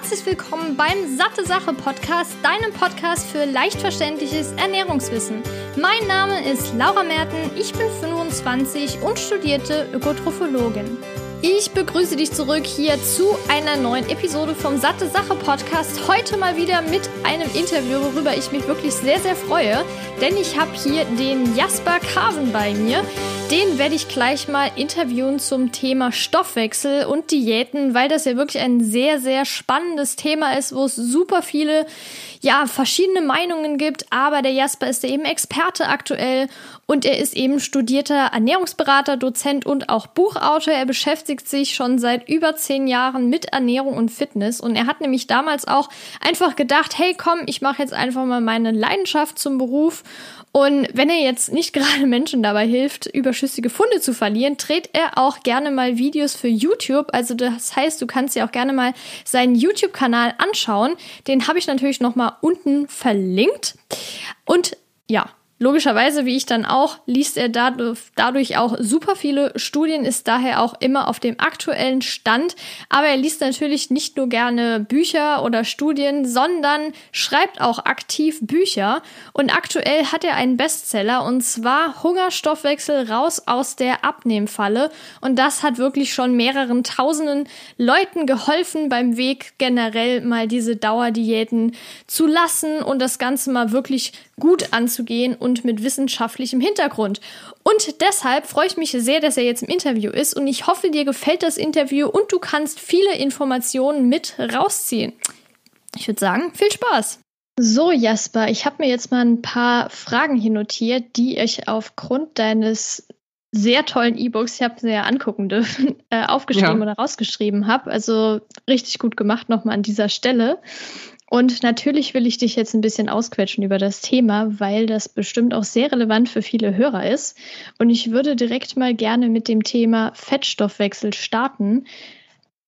herzlich willkommen beim Satte Sache Podcast, deinem Podcast für leicht verständliches Ernährungswissen. Mein Name ist Laura Merten, ich bin 25 und studierte Ökotrophologin. Ich begrüße dich zurück hier zu einer neuen Episode vom Satte Sache Podcast. Heute mal wieder mit einem Interview, worüber ich mich wirklich sehr, sehr freue. Denn ich habe hier den Jasper Kasen bei mir. Den werde ich gleich mal interviewen zum Thema Stoffwechsel und Diäten, weil das ja wirklich ein sehr, sehr spannendes Thema ist, wo es super viele, ja, verschiedene Meinungen gibt. Aber der Jasper ist ja eben Experte aktuell und er ist eben studierter Ernährungsberater, Dozent und auch Buchautor. Er beschäftigt sich schon seit über zehn Jahren mit Ernährung und Fitness. Und er hat nämlich damals auch einfach gedacht, hey komm, ich mache jetzt einfach mal meine Leidenschaft zum Beruf und wenn er jetzt nicht gerade Menschen dabei hilft, überschüssige Funde zu verlieren, dreht er auch gerne mal Videos für YouTube. Also das heißt, du kannst dir auch gerne mal seinen YouTube-Kanal anschauen. Den habe ich natürlich noch mal unten verlinkt. Und ja, Logischerweise, wie ich dann auch, liest er dadurch auch super viele Studien, ist daher auch immer auf dem aktuellen Stand. Aber er liest natürlich nicht nur gerne Bücher oder Studien, sondern schreibt auch aktiv Bücher. Und aktuell hat er einen Bestseller und zwar Hungerstoffwechsel raus aus der Abnehmfalle. Und das hat wirklich schon mehreren tausenden Leuten geholfen beim Weg generell mal diese Dauerdiäten zu lassen und das Ganze mal wirklich gut anzugehen und mit wissenschaftlichem Hintergrund. Und deshalb freue ich mich sehr, dass er jetzt im Interview ist und ich hoffe, dir gefällt das Interview und du kannst viele Informationen mit rausziehen. Ich würde sagen, viel Spaß! So, Jasper, ich habe mir jetzt mal ein paar Fragen hier notiert, die ich aufgrund deines sehr tollen E-Books, ich habe sie ja angucken dürfen, äh, aufgeschrieben ja. oder rausgeschrieben habe. Also richtig gut gemacht nochmal an dieser Stelle. Und natürlich will ich dich jetzt ein bisschen ausquetschen über das Thema, weil das bestimmt auch sehr relevant für viele Hörer ist. Und ich würde direkt mal gerne mit dem Thema Fettstoffwechsel starten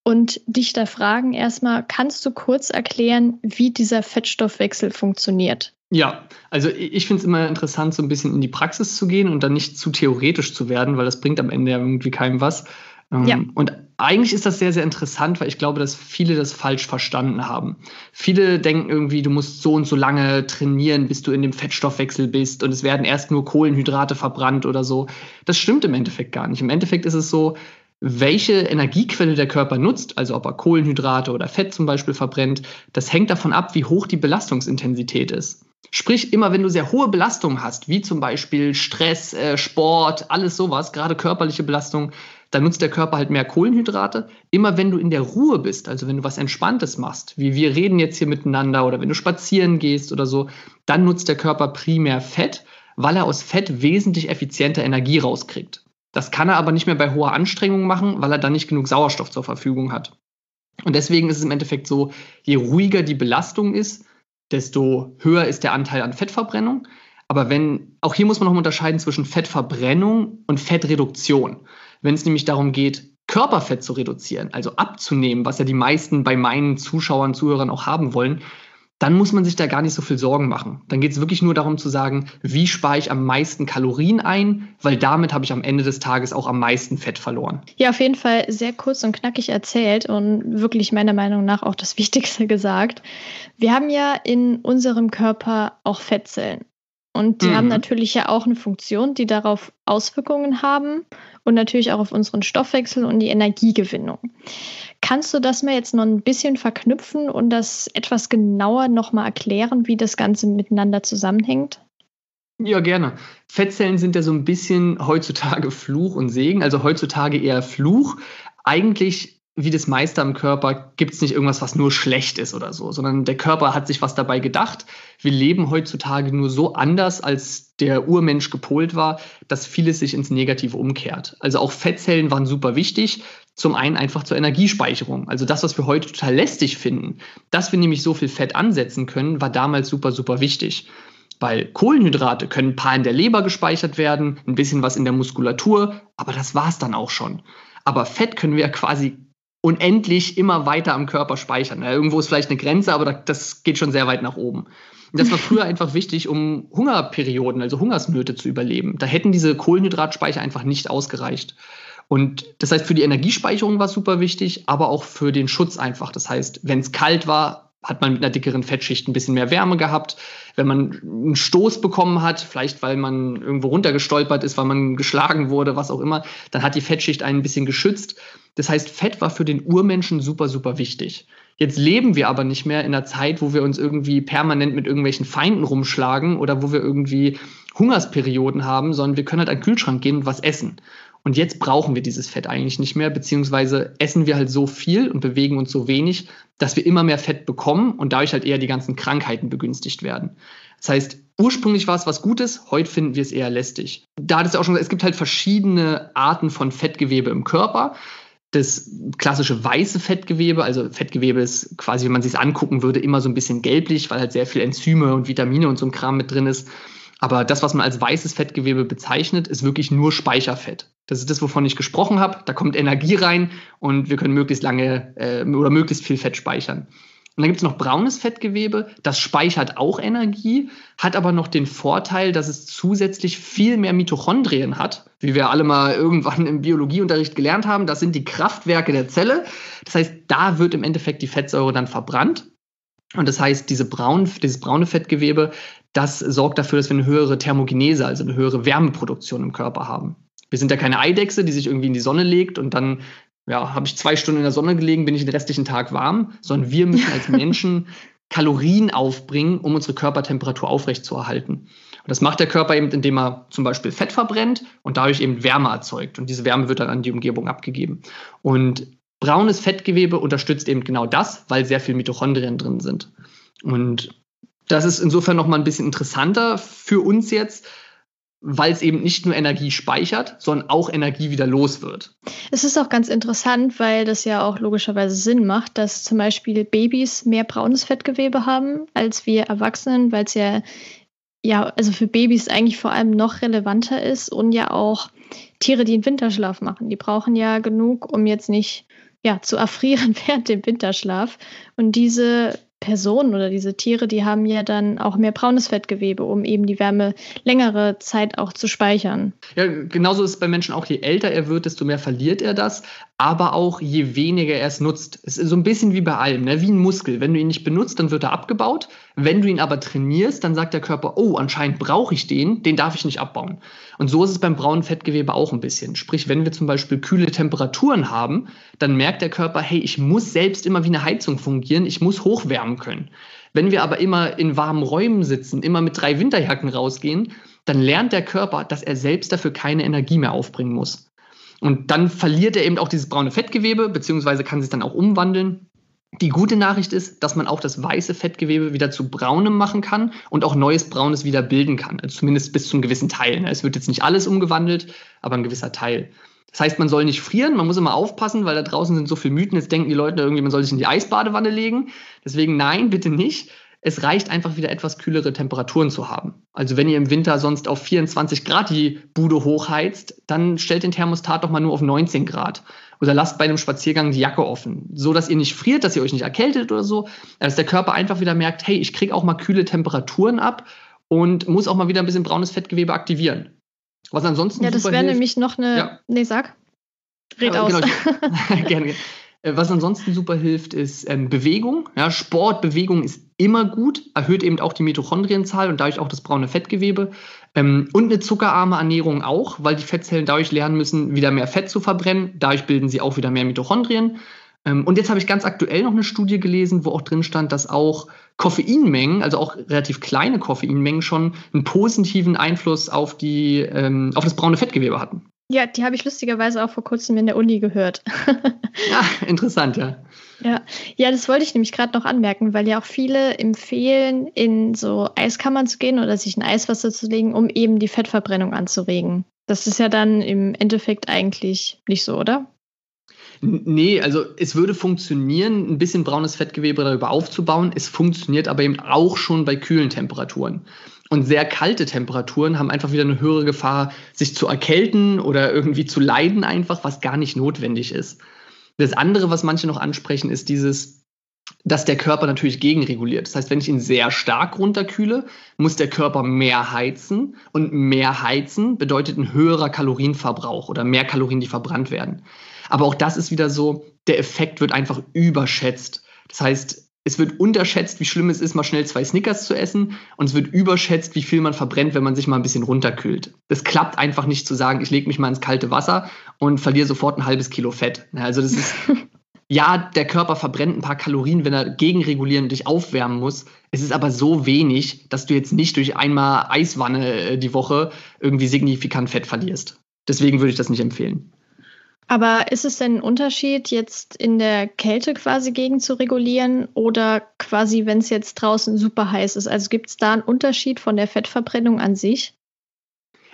und dich da fragen erstmal, kannst du kurz erklären, wie dieser Fettstoffwechsel funktioniert? Ja, also ich finde es immer interessant, so ein bisschen in die Praxis zu gehen und dann nicht zu theoretisch zu werden, weil das bringt am Ende ja irgendwie keinem was. Ähm, ja. Und eigentlich ist das sehr, sehr interessant, weil ich glaube, dass viele das falsch verstanden haben. Viele denken irgendwie, du musst so und so lange trainieren, bis du in dem Fettstoffwechsel bist und es werden erst nur Kohlenhydrate verbrannt oder so. Das stimmt im Endeffekt gar nicht. Im Endeffekt ist es so, welche Energiequelle der Körper nutzt, also ob er Kohlenhydrate oder Fett zum Beispiel verbrennt, das hängt davon ab, wie hoch die Belastungsintensität ist. Sprich, immer wenn du sehr hohe Belastungen hast, wie zum Beispiel Stress, äh, Sport, alles sowas, gerade körperliche Belastung, dann nutzt der Körper halt mehr Kohlenhydrate. Immer wenn du in der Ruhe bist, also wenn du was Entspanntes machst, wie wir reden jetzt hier miteinander oder wenn du spazieren gehst oder so, dann nutzt der Körper primär Fett, weil er aus Fett wesentlich effizienter Energie rauskriegt. Das kann er aber nicht mehr bei hoher Anstrengung machen, weil er dann nicht genug Sauerstoff zur Verfügung hat. Und deswegen ist es im Endeffekt so, je ruhiger die Belastung ist, desto höher ist der Anteil an Fettverbrennung. Aber wenn, auch hier muss man noch unterscheiden zwischen Fettverbrennung und Fettreduktion. Wenn es nämlich darum geht, Körperfett zu reduzieren, also abzunehmen, was ja die meisten bei meinen Zuschauern, Zuhörern auch haben wollen, dann muss man sich da gar nicht so viel Sorgen machen. Dann geht es wirklich nur darum zu sagen, wie spare ich am meisten Kalorien ein, weil damit habe ich am Ende des Tages auch am meisten Fett verloren. Ja, auf jeden Fall sehr kurz und knackig erzählt und wirklich meiner Meinung nach auch das Wichtigste gesagt. Wir haben ja in unserem Körper auch Fettzellen. Und die mhm. haben natürlich ja auch eine Funktion, die darauf Auswirkungen haben und natürlich auch auf unseren Stoffwechsel und die Energiegewinnung. Kannst du das mal jetzt noch ein bisschen verknüpfen und das etwas genauer nochmal erklären, wie das Ganze miteinander zusammenhängt? Ja, gerne. Fettzellen sind ja so ein bisschen heutzutage Fluch und Segen, also heutzutage eher Fluch. Eigentlich wie das meiste am Körper gibt es nicht irgendwas, was nur schlecht ist oder so, sondern der Körper hat sich was dabei gedacht. Wir leben heutzutage nur so anders, als der Urmensch gepolt war, dass vieles sich ins Negative umkehrt. Also auch Fettzellen waren super wichtig. Zum einen einfach zur Energiespeicherung. Also das, was wir heute total lästig finden, dass wir nämlich so viel Fett ansetzen können, war damals super, super wichtig. Weil Kohlenhydrate können ein paar in der Leber gespeichert werden, ein bisschen was in der Muskulatur, aber das war es dann auch schon. Aber Fett können wir ja quasi unendlich immer weiter am Körper speichern. Ja, irgendwo ist vielleicht eine Grenze, aber das geht schon sehr weit nach oben. Und das war früher einfach wichtig, um Hungerperioden, also Hungersnöte zu überleben. Da hätten diese Kohlenhydratspeicher einfach nicht ausgereicht. Und das heißt, für die Energiespeicherung war es super wichtig, aber auch für den Schutz einfach. Das heißt, wenn es kalt war, hat man mit einer dickeren Fettschicht ein bisschen mehr Wärme gehabt. Wenn man einen Stoß bekommen hat, vielleicht weil man irgendwo runtergestolpert ist, weil man geschlagen wurde, was auch immer, dann hat die Fettschicht einen ein bisschen geschützt. Das heißt, Fett war für den Urmenschen super, super wichtig. Jetzt leben wir aber nicht mehr in einer Zeit, wo wir uns irgendwie permanent mit irgendwelchen Feinden rumschlagen oder wo wir irgendwie Hungersperioden haben, sondern wir können halt an den Kühlschrank gehen und was essen. Und jetzt brauchen wir dieses Fett eigentlich nicht mehr, beziehungsweise essen wir halt so viel und bewegen uns so wenig, dass wir immer mehr Fett bekommen und dadurch halt eher die ganzen Krankheiten begünstigt werden. Das heißt, ursprünglich war es was Gutes, heute finden wir es eher lästig. Da hat es ja auch schon gesagt, es gibt halt verschiedene Arten von Fettgewebe im Körper. Das klassische weiße Fettgewebe, also Fettgewebe ist quasi, wenn man sich angucken würde, immer so ein bisschen gelblich, weil halt sehr viel Enzyme und Vitamine und so ein Kram mit drin ist. Aber das, was man als weißes Fettgewebe bezeichnet, ist wirklich nur Speicherfett. Das ist das, wovon ich gesprochen habe. Da kommt Energie rein und wir können möglichst lange äh, oder möglichst viel Fett speichern. Und dann gibt es noch braunes Fettgewebe, das speichert auch Energie, hat aber noch den Vorteil, dass es zusätzlich viel mehr Mitochondrien hat, wie wir alle mal irgendwann im Biologieunterricht gelernt haben. Das sind die Kraftwerke der Zelle. Das heißt, da wird im Endeffekt die Fettsäure dann verbrannt. Und das heißt, diese braun, dieses braune Fettgewebe, das sorgt dafür, dass wir eine höhere Thermogenese, also eine höhere Wärmeproduktion im Körper haben. Wir sind ja keine Eidechse, die sich irgendwie in die Sonne legt und dann ja, habe ich zwei Stunden in der Sonne gelegen, bin ich den restlichen Tag warm, sondern wir müssen als Menschen Kalorien aufbringen, um unsere Körpertemperatur aufrechtzuerhalten. Und das macht der Körper eben, indem er zum Beispiel Fett verbrennt und dadurch eben Wärme erzeugt. Und diese Wärme wird dann an die Umgebung abgegeben. Und braunes Fettgewebe unterstützt eben genau das, weil sehr viel Mitochondrien drin sind. Und das ist insofern nochmal ein bisschen interessanter für uns jetzt, weil es eben nicht nur Energie speichert, sondern auch Energie wieder los wird. Es ist auch ganz interessant, weil das ja auch logischerweise Sinn macht, dass zum Beispiel Babys mehr braunes Fettgewebe haben als wir Erwachsenen, weil es ja, ja, also für Babys eigentlich vor allem noch relevanter ist und ja auch Tiere, die einen Winterschlaf machen. Die brauchen ja genug, um jetzt nicht ja, zu erfrieren während dem Winterschlaf. Und diese Personen oder diese Tiere, die haben ja dann auch mehr braunes Fettgewebe, um eben die Wärme längere Zeit auch zu speichern. Ja, genauso ist es bei Menschen auch, je älter er wird, desto mehr verliert er das, aber auch je weniger er es nutzt. Es ist so ein bisschen wie bei allem, ne? wie ein Muskel. Wenn du ihn nicht benutzt, dann wird er abgebaut. Wenn du ihn aber trainierst, dann sagt der Körper, oh, anscheinend brauche ich den, den darf ich nicht abbauen. Und so ist es beim braunen Fettgewebe auch ein bisschen. Sprich, wenn wir zum Beispiel kühle Temperaturen haben, dann merkt der Körper, hey, ich muss selbst immer wie eine Heizung fungieren, ich muss hochwärmen können. Wenn wir aber immer in warmen Räumen sitzen, immer mit drei Winterjacken rausgehen, dann lernt der Körper, dass er selbst dafür keine Energie mehr aufbringen muss. Und dann verliert er eben auch dieses braune Fettgewebe, beziehungsweise kann sich dann auch umwandeln. Die gute Nachricht ist, dass man auch das weiße Fettgewebe wieder zu braunem machen kann und auch neues Braunes wieder bilden kann. Also zumindest bis zum gewissen Teil. Ne? Es wird jetzt nicht alles umgewandelt, aber ein gewisser Teil. Das heißt, man soll nicht frieren, man muss immer aufpassen, weil da draußen sind so viele Mythen. Jetzt denken die Leute irgendwie, man soll sich in die Eisbadewanne legen. Deswegen nein, bitte nicht. Es reicht einfach wieder etwas kühlere Temperaturen zu haben. Also wenn ihr im Winter sonst auf 24 Grad die Bude hochheizt, dann stellt den Thermostat doch mal nur auf 19 Grad. Oder lasst bei einem Spaziergang die Jacke offen, so dass ihr nicht friert, dass ihr euch nicht erkältet oder so, dass der Körper einfach wieder merkt, hey, ich kriege auch mal kühle Temperaturen ab und muss auch mal wieder ein bisschen braunes Fettgewebe aktivieren. Was ansonsten Ja, das wäre nämlich noch eine ja. Nee, sag. Red aus. Genau, gerne, gerne. Äh, was ansonsten super hilft, ist ähm, Bewegung. Ja, Sport, Bewegung ist immer gut, erhöht eben auch die Mitochondrienzahl und dadurch auch das braune Fettgewebe. Ähm, und eine zuckerarme Ernährung auch, weil die Fettzellen dadurch lernen müssen, wieder mehr Fett zu verbrennen. Dadurch bilden sie auch wieder mehr Mitochondrien. Ähm, und jetzt habe ich ganz aktuell noch eine Studie gelesen, wo auch drin stand, dass auch Koffeinmengen, also auch relativ kleine Koffeinmengen schon einen positiven Einfluss auf, die, ähm, auf das braune Fettgewebe hatten. Ja, die habe ich lustigerweise auch vor kurzem in der Uni gehört. ja, interessant, ja. Ja, ja das wollte ich nämlich gerade noch anmerken, weil ja auch viele empfehlen, in so Eiskammern zu gehen oder sich in Eiswasser zu legen, um eben die Fettverbrennung anzuregen. Das ist ja dann im Endeffekt eigentlich nicht so, oder? Nee, also es würde funktionieren, ein bisschen braunes Fettgewebe darüber aufzubauen. Es funktioniert aber eben auch schon bei kühlen Temperaturen. Und sehr kalte Temperaturen haben einfach wieder eine höhere Gefahr, sich zu erkälten oder irgendwie zu leiden, einfach, was gar nicht notwendig ist. Das andere, was manche noch ansprechen, ist dieses, dass der Körper natürlich gegenreguliert. Das heißt, wenn ich ihn sehr stark runterkühle, muss der Körper mehr heizen. Und mehr heizen bedeutet ein höherer Kalorienverbrauch oder mehr Kalorien, die verbrannt werden. Aber auch das ist wieder so, der Effekt wird einfach überschätzt. Das heißt, es wird unterschätzt, wie schlimm es ist, mal schnell zwei Snickers zu essen. Und es wird überschätzt, wie viel man verbrennt, wenn man sich mal ein bisschen runterkühlt. Das klappt einfach nicht zu sagen, ich lege mich mal ins kalte Wasser und verliere sofort ein halbes Kilo Fett. Also das ist ja, der Körper verbrennt ein paar Kalorien, wenn er gegenregulieren und dich aufwärmen muss. Es ist aber so wenig, dass du jetzt nicht durch einmal Eiswanne äh, die Woche irgendwie signifikant Fett verlierst. Deswegen würde ich das nicht empfehlen. Aber ist es denn ein Unterschied, jetzt in der Kälte quasi gegen zu regulieren oder quasi, wenn es jetzt draußen super heiß ist? Also gibt es da einen Unterschied von der Fettverbrennung an sich?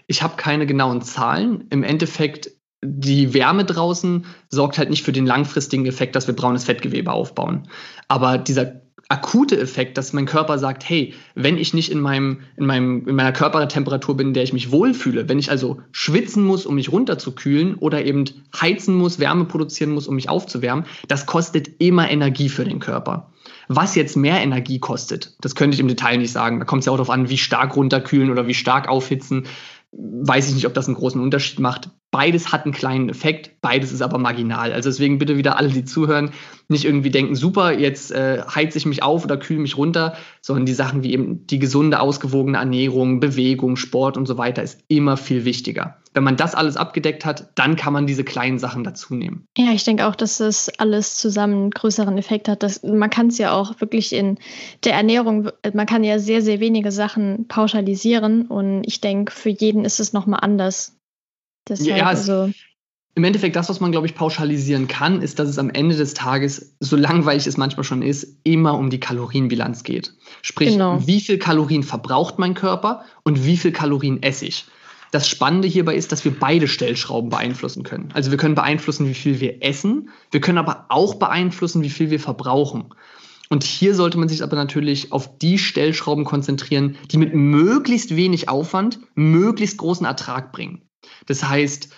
Ich habe keine genauen Zahlen. Im Endeffekt die Wärme draußen sorgt halt nicht für den langfristigen Effekt, dass wir braunes Fettgewebe aufbauen. Aber dieser akute Effekt, dass mein Körper sagt, hey, wenn ich nicht in, meinem, in, meinem, in meiner Körpertemperatur bin, in der ich mich wohlfühle, wenn ich also schwitzen muss, um mich runterzukühlen oder eben heizen muss, Wärme produzieren muss, um mich aufzuwärmen, das kostet immer Energie für den Körper. Was jetzt mehr Energie kostet, das könnte ich im Detail nicht sagen. Da kommt es ja auch darauf an, wie stark runterkühlen oder wie stark aufhitzen weiß ich nicht, ob das einen großen Unterschied macht. Beides hat einen kleinen Effekt, beides ist aber marginal. Also deswegen bitte wieder alle, die zuhören, nicht irgendwie denken, super, jetzt äh, heize ich mich auf oder kühle mich runter, sondern die Sachen wie eben die gesunde, ausgewogene Ernährung, Bewegung, Sport und so weiter ist immer viel wichtiger. Wenn man das alles abgedeckt hat, dann kann man diese kleinen Sachen dazu nehmen. Ja, ich denke auch, dass das alles zusammen einen größeren Effekt hat. Dass, man kann es ja auch wirklich in der Ernährung, man kann ja sehr, sehr wenige Sachen pauschalisieren und ich denke, für jeden ist es nochmal anders. Deshalb, ja, also im Endeffekt das, was man, glaube ich, pauschalisieren kann, ist, dass es am Ende des Tages, so langweilig es manchmal schon ist, immer um die Kalorienbilanz geht. Sprich, genau. wie viel Kalorien verbraucht mein Körper und wie viel Kalorien esse ich. Das Spannende hierbei ist, dass wir beide Stellschrauben beeinflussen können. Also wir können beeinflussen, wie viel wir essen, wir können aber auch beeinflussen, wie viel wir verbrauchen. Und hier sollte man sich aber natürlich auf die Stellschrauben konzentrieren, die mit möglichst wenig Aufwand möglichst großen Ertrag bringen. Das heißt,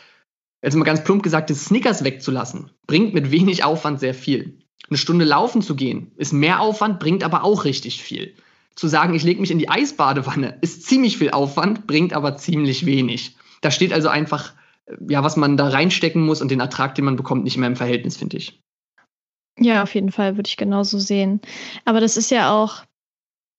jetzt mal ganz plump gesagt, das Snickers wegzulassen, bringt mit wenig Aufwand sehr viel. Eine Stunde laufen zu gehen, ist mehr Aufwand, bringt aber auch richtig viel. Zu sagen, ich lege mich in die Eisbadewanne, ist ziemlich viel Aufwand, bringt aber ziemlich wenig. Da steht also einfach, ja, was man da reinstecken muss und den Ertrag, den man bekommt, nicht mehr im Verhältnis, finde ich. Ja, auf jeden Fall würde ich genauso sehen. Aber das ist ja auch,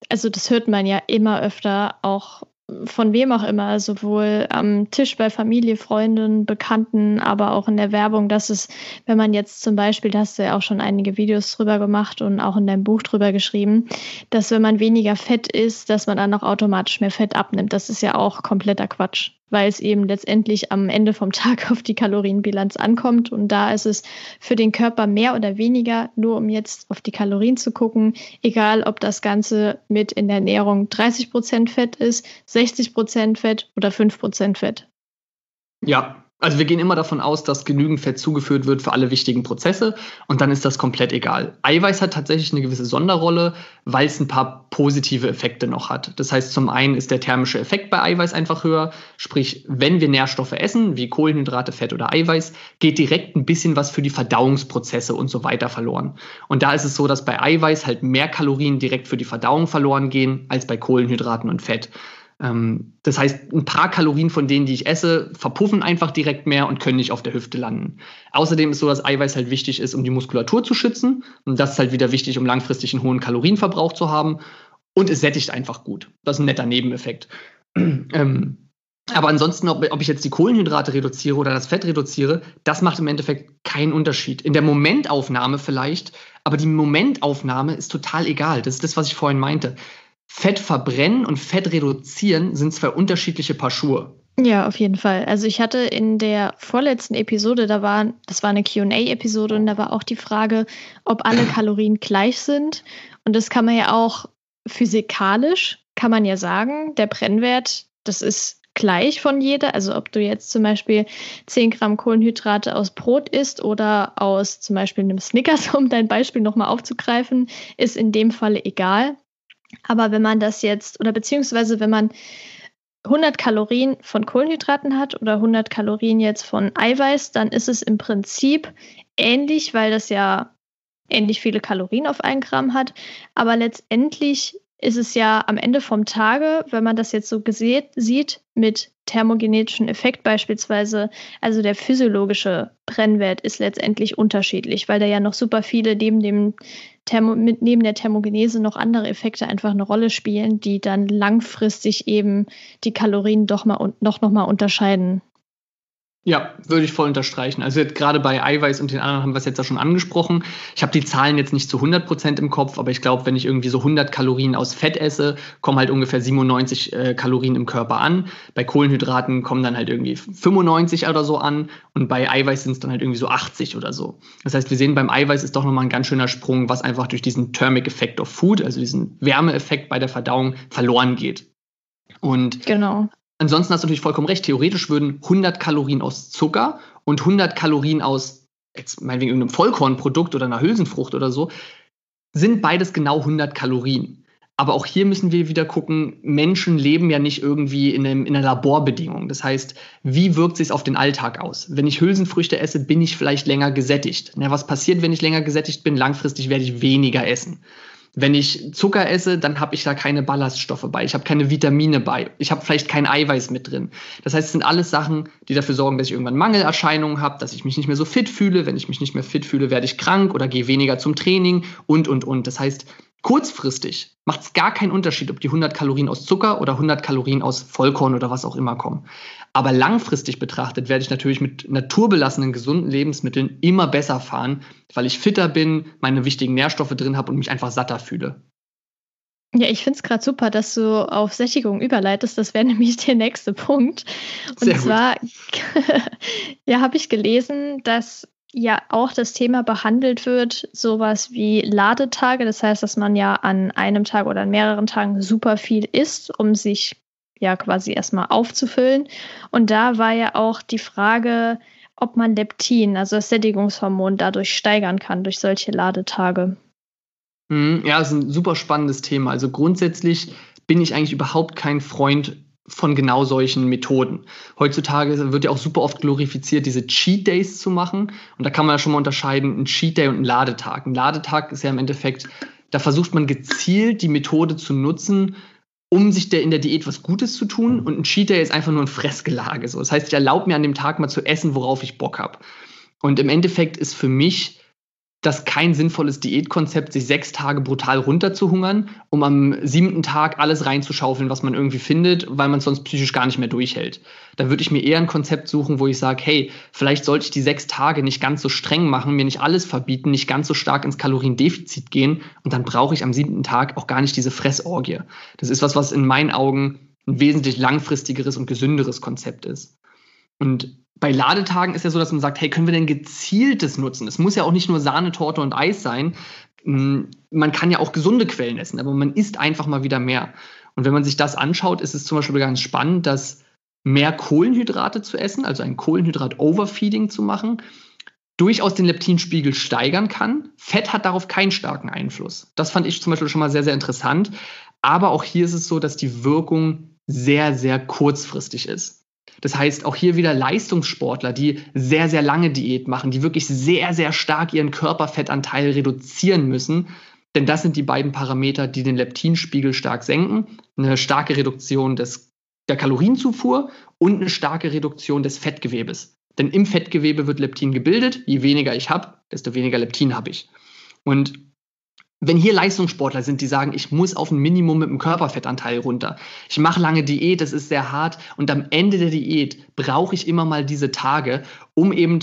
also das hört man ja immer öfter, auch von wem auch immer, sowohl am Tisch bei Familie, Freunden, Bekannten, aber auch in der Werbung, dass es, wenn man jetzt zum Beispiel, da hast du ja auch schon einige Videos drüber gemacht und auch in deinem Buch drüber geschrieben, dass wenn man weniger Fett isst, dass man dann auch automatisch mehr Fett abnimmt. Das ist ja auch kompletter Quatsch weil es eben letztendlich am Ende vom Tag auf die Kalorienbilanz ankommt. Und da ist es für den Körper mehr oder weniger, nur um jetzt auf die Kalorien zu gucken, egal ob das Ganze mit in der Ernährung 30 Prozent Fett ist, 60 Prozent Fett oder 5 Prozent Fett. Ja, also wir gehen immer davon aus, dass genügend Fett zugeführt wird für alle wichtigen Prozesse und dann ist das komplett egal. Eiweiß hat tatsächlich eine gewisse Sonderrolle, weil es ein paar positive Effekte noch hat. Das heißt, zum einen ist der thermische Effekt bei Eiweiß einfach höher, sprich, wenn wir Nährstoffe essen, wie Kohlenhydrate, Fett oder Eiweiß, geht direkt ein bisschen was für die Verdauungsprozesse und so weiter verloren. Und da ist es so, dass bei Eiweiß halt mehr Kalorien direkt für die Verdauung verloren gehen als bei Kohlenhydraten und Fett. Ähm, das heißt, ein paar Kalorien von denen, die ich esse, verpuffen einfach direkt mehr und können nicht auf der Hüfte landen. Außerdem ist so, dass Eiweiß halt wichtig ist, um die Muskulatur zu schützen. Und das ist halt wieder wichtig, um langfristig einen hohen Kalorienverbrauch zu haben. Und es sättigt einfach gut. Das ist ein netter Nebeneffekt. ähm, aber ansonsten, ob, ob, ich jetzt die Kohlenhydrate reduziere oder das Fett reduziere, das macht im Endeffekt keinen Unterschied. In der Momentaufnahme vielleicht, aber die Momentaufnahme ist total egal. Das ist das, was ich vorhin meinte. Fett verbrennen und Fett reduzieren sind zwei unterschiedliche Paar Schuhe. Ja, auf jeden Fall. Also ich hatte in der vorletzten Episode, da war, das war eine QA-Episode und da war auch die Frage, ob alle Kalorien gleich sind. Und das kann man ja auch physikalisch, kann man ja sagen, der Brennwert, das ist gleich von jeder. Also ob du jetzt zum Beispiel 10 Gramm Kohlenhydrate aus Brot isst oder aus zum Beispiel einem Snickers, um dein Beispiel nochmal aufzugreifen, ist in dem Falle egal. Aber wenn man das jetzt, oder beziehungsweise wenn man 100 Kalorien von Kohlenhydraten hat oder 100 Kalorien jetzt von Eiweiß, dann ist es im Prinzip ähnlich, weil das ja ähnlich viele Kalorien auf ein Gramm hat. Aber letztendlich ist es ja am Ende vom Tage, wenn man das jetzt so gesehen, sieht, mit thermogenetischen Effekt beispielsweise, also der physiologische Brennwert ist letztendlich unterschiedlich, weil da ja noch super viele neben dem Thermo, neben der Thermogenese noch andere Effekte einfach eine Rolle spielen, die dann langfristig eben die Kalorien doch mal noch, noch mal unterscheiden. Ja, würde ich voll unterstreichen. Also gerade bei Eiweiß und den anderen haben wir es jetzt ja schon angesprochen. Ich habe die Zahlen jetzt nicht zu 100 Prozent im Kopf, aber ich glaube, wenn ich irgendwie so 100 Kalorien aus Fett esse, kommen halt ungefähr 97 äh, Kalorien im Körper an. Bei Kohlenhydraten kommen dann halt irgendwie 95 oder so an und bei Eiweiß sind es dann halt irgendwie so 80 oder so. Das heißt, wir sehen beim Eiweiß ist doch nochmal ein ganz schöner Sprung, was einfach durch diesen Thermic Effect of Food, also diesen Wärmeeffekt bei der Verdauung verloren geht. Und genau. Ansonsten hast du natürlich vollkommen recht. Theoretisch würden 100 Kalorien aus Zucker und 100 Kalorien aus, jetzt meinetwegen irgendeinem Vollkornprodukt oder einer Hülsenfrucht oder so, sind beides genau 100 Kalorien. Aber auch hier müssen wir wieder gucken, Menschen leben ja nicht irgendwie in, einem, in einer Laborbedingung. Das heißt, wie wirkt sich auf den Alltag aus? Wenn ich Hülsenfrüchte esse, bin ich vielleicht länger gesättigt. Na, was passiert, wenn ich länger gesättigt bin? Langfristig werde ich weniger essen. Wenn ich Zucker esse, dann habe ich da keine Ballaststoffe bei, ich habe keine Vitamine bei, ich habe vielleicht kein Eiweiß mit drin. Das heißt, es sind alles Sachen, die dafür sorgen, dass ich irgendwann Mangelerscheinungen habe, dass ich mich nicht mehr so fit fühle. Wenn ich mich nicht mehr fit fühle, werde ich krank oder gehe weniger zum Training und, und, und. Das heißt, kurzfristig macht es gar keinen Unterschied, ob die 100 Kalorien aus Zucker oder 100 Kalorien aus Vollkorn oder was auch immer kommen. Aber langfristig betrachtet werde ich natürlich mit naturbelassenen, gesunden Lebensmitteln immer besser fahren, weil ich fitter bin, meine wichtigen Nährstoffe drin habe und mich einfach satter fühle. Ja, ich finde es gerade super, dass du auf Sättigung überleitest. Das wäre nämlich der nächste Punkt. Und Sehr zwar, ja, habe ich gelesen, dass ja auch das Thema behandelt wird, sowas wie Ladetage. Das heißt, dass man ja an einem Tag oder an mehreren Tagen super viel isst, um sich ja quasi erstmal aufzufüllen. Und da war ja auch die Frage, ob man Leptin, also das Sättigungshormon, dadurch steigern kann durch solche Ladetage. Mhm, ja, ist ein super spannendes Thema. Also grundsätzlich bin ich eigentlich überhaupt kein Freund von genau solchen Methoden. Heutzutage wird ja auch super oft glorifiziert, diese Cheat Days zu machen. Und da kann man ja schon mal unterscheiden, ein Cheat Day und ein Ladetag. Ein Ladetag ist ja im Endeffekt, da versucht man gezielt die Methode zu nutzen, um sich der in der Diät was Gutes zu tun. Und ein Cheat Day ist einfach nur ein Fressgelage. So. Das heißt, ich erlaube mir an dem Tag mal zu essen, worauf ich Bock habe. Und im Endeffekt ist für mich das kein sinnvolles Diätkonzept, sich sechs Tage brutal runterzuhungern, um am siebten Tag alles reinzuschaufeln, was man irgendwie findet, weil man sonst psychisch gar nicht mehr durchhält. Da würde ich mir eher ein Konzept suchen, wo ich sage, hey, vielleicht sollte ich die sechs Tage nicht ganz so streng machen, mir nicht alles verbieten, nicht ganz so stark ins Kaloriendefizit gehen und dann brauche ich am siebten Tag auch gar nicht diese Fressorgie. Das ist was, was in meinen Augen ein wesentlich langfristigeres und gesünderes Konzept ist. Und bei Ladetagen ist ja so, dass man sagt, hey, können wir denn gezieltes nutzen? Es muss ja auch nicht nur Sahne, Torte und Eis sein. Hm, man kann ja auch gesunde Quellen essen, aber man isst einfach mal wieder mehr. Und wenn man sich das anschaut, ist es zum Beispiel ganz spannend, dass mehr Kohlenhydrate zu essen, also ein Kohlenhydrat-Overfeeding zu machen, durchaus den Leptinspiegel steigern kann. Fett hat darauf keinen starken Einfluss. Das fand ich zum Beispiel schon mal sehr, sehr interessant. Aber auch hier ist es so, dass die Wirkung sehr, sehr kurzfristig ist. Das heißt, auch hier wieder Leistungssportler, die sehr, sehr lange Diät machen, die wirklich sehr, sehr stark ihren Körperfettanteil reduzieren müssen. Denn das sind die beiden Parameter, die den Leptinspiegel stark senken. Eine starke Reduktion des, der Kalorienzufuhr und eine starke Reduktion des Fettgewebes. Denn im Fettgewebe wird Leptin gebildet. Je weniger ich habe, desto weniger Leptin habe ich. Und wenn hier Leistungssportler sind, die sagen, ich muss auf ein Minimum mit dem Körperfettanteil runter, ich mache lange Diät, das ist sehr hart. Und am Ende der Diät brauche ich immer mal diese Tage, um eben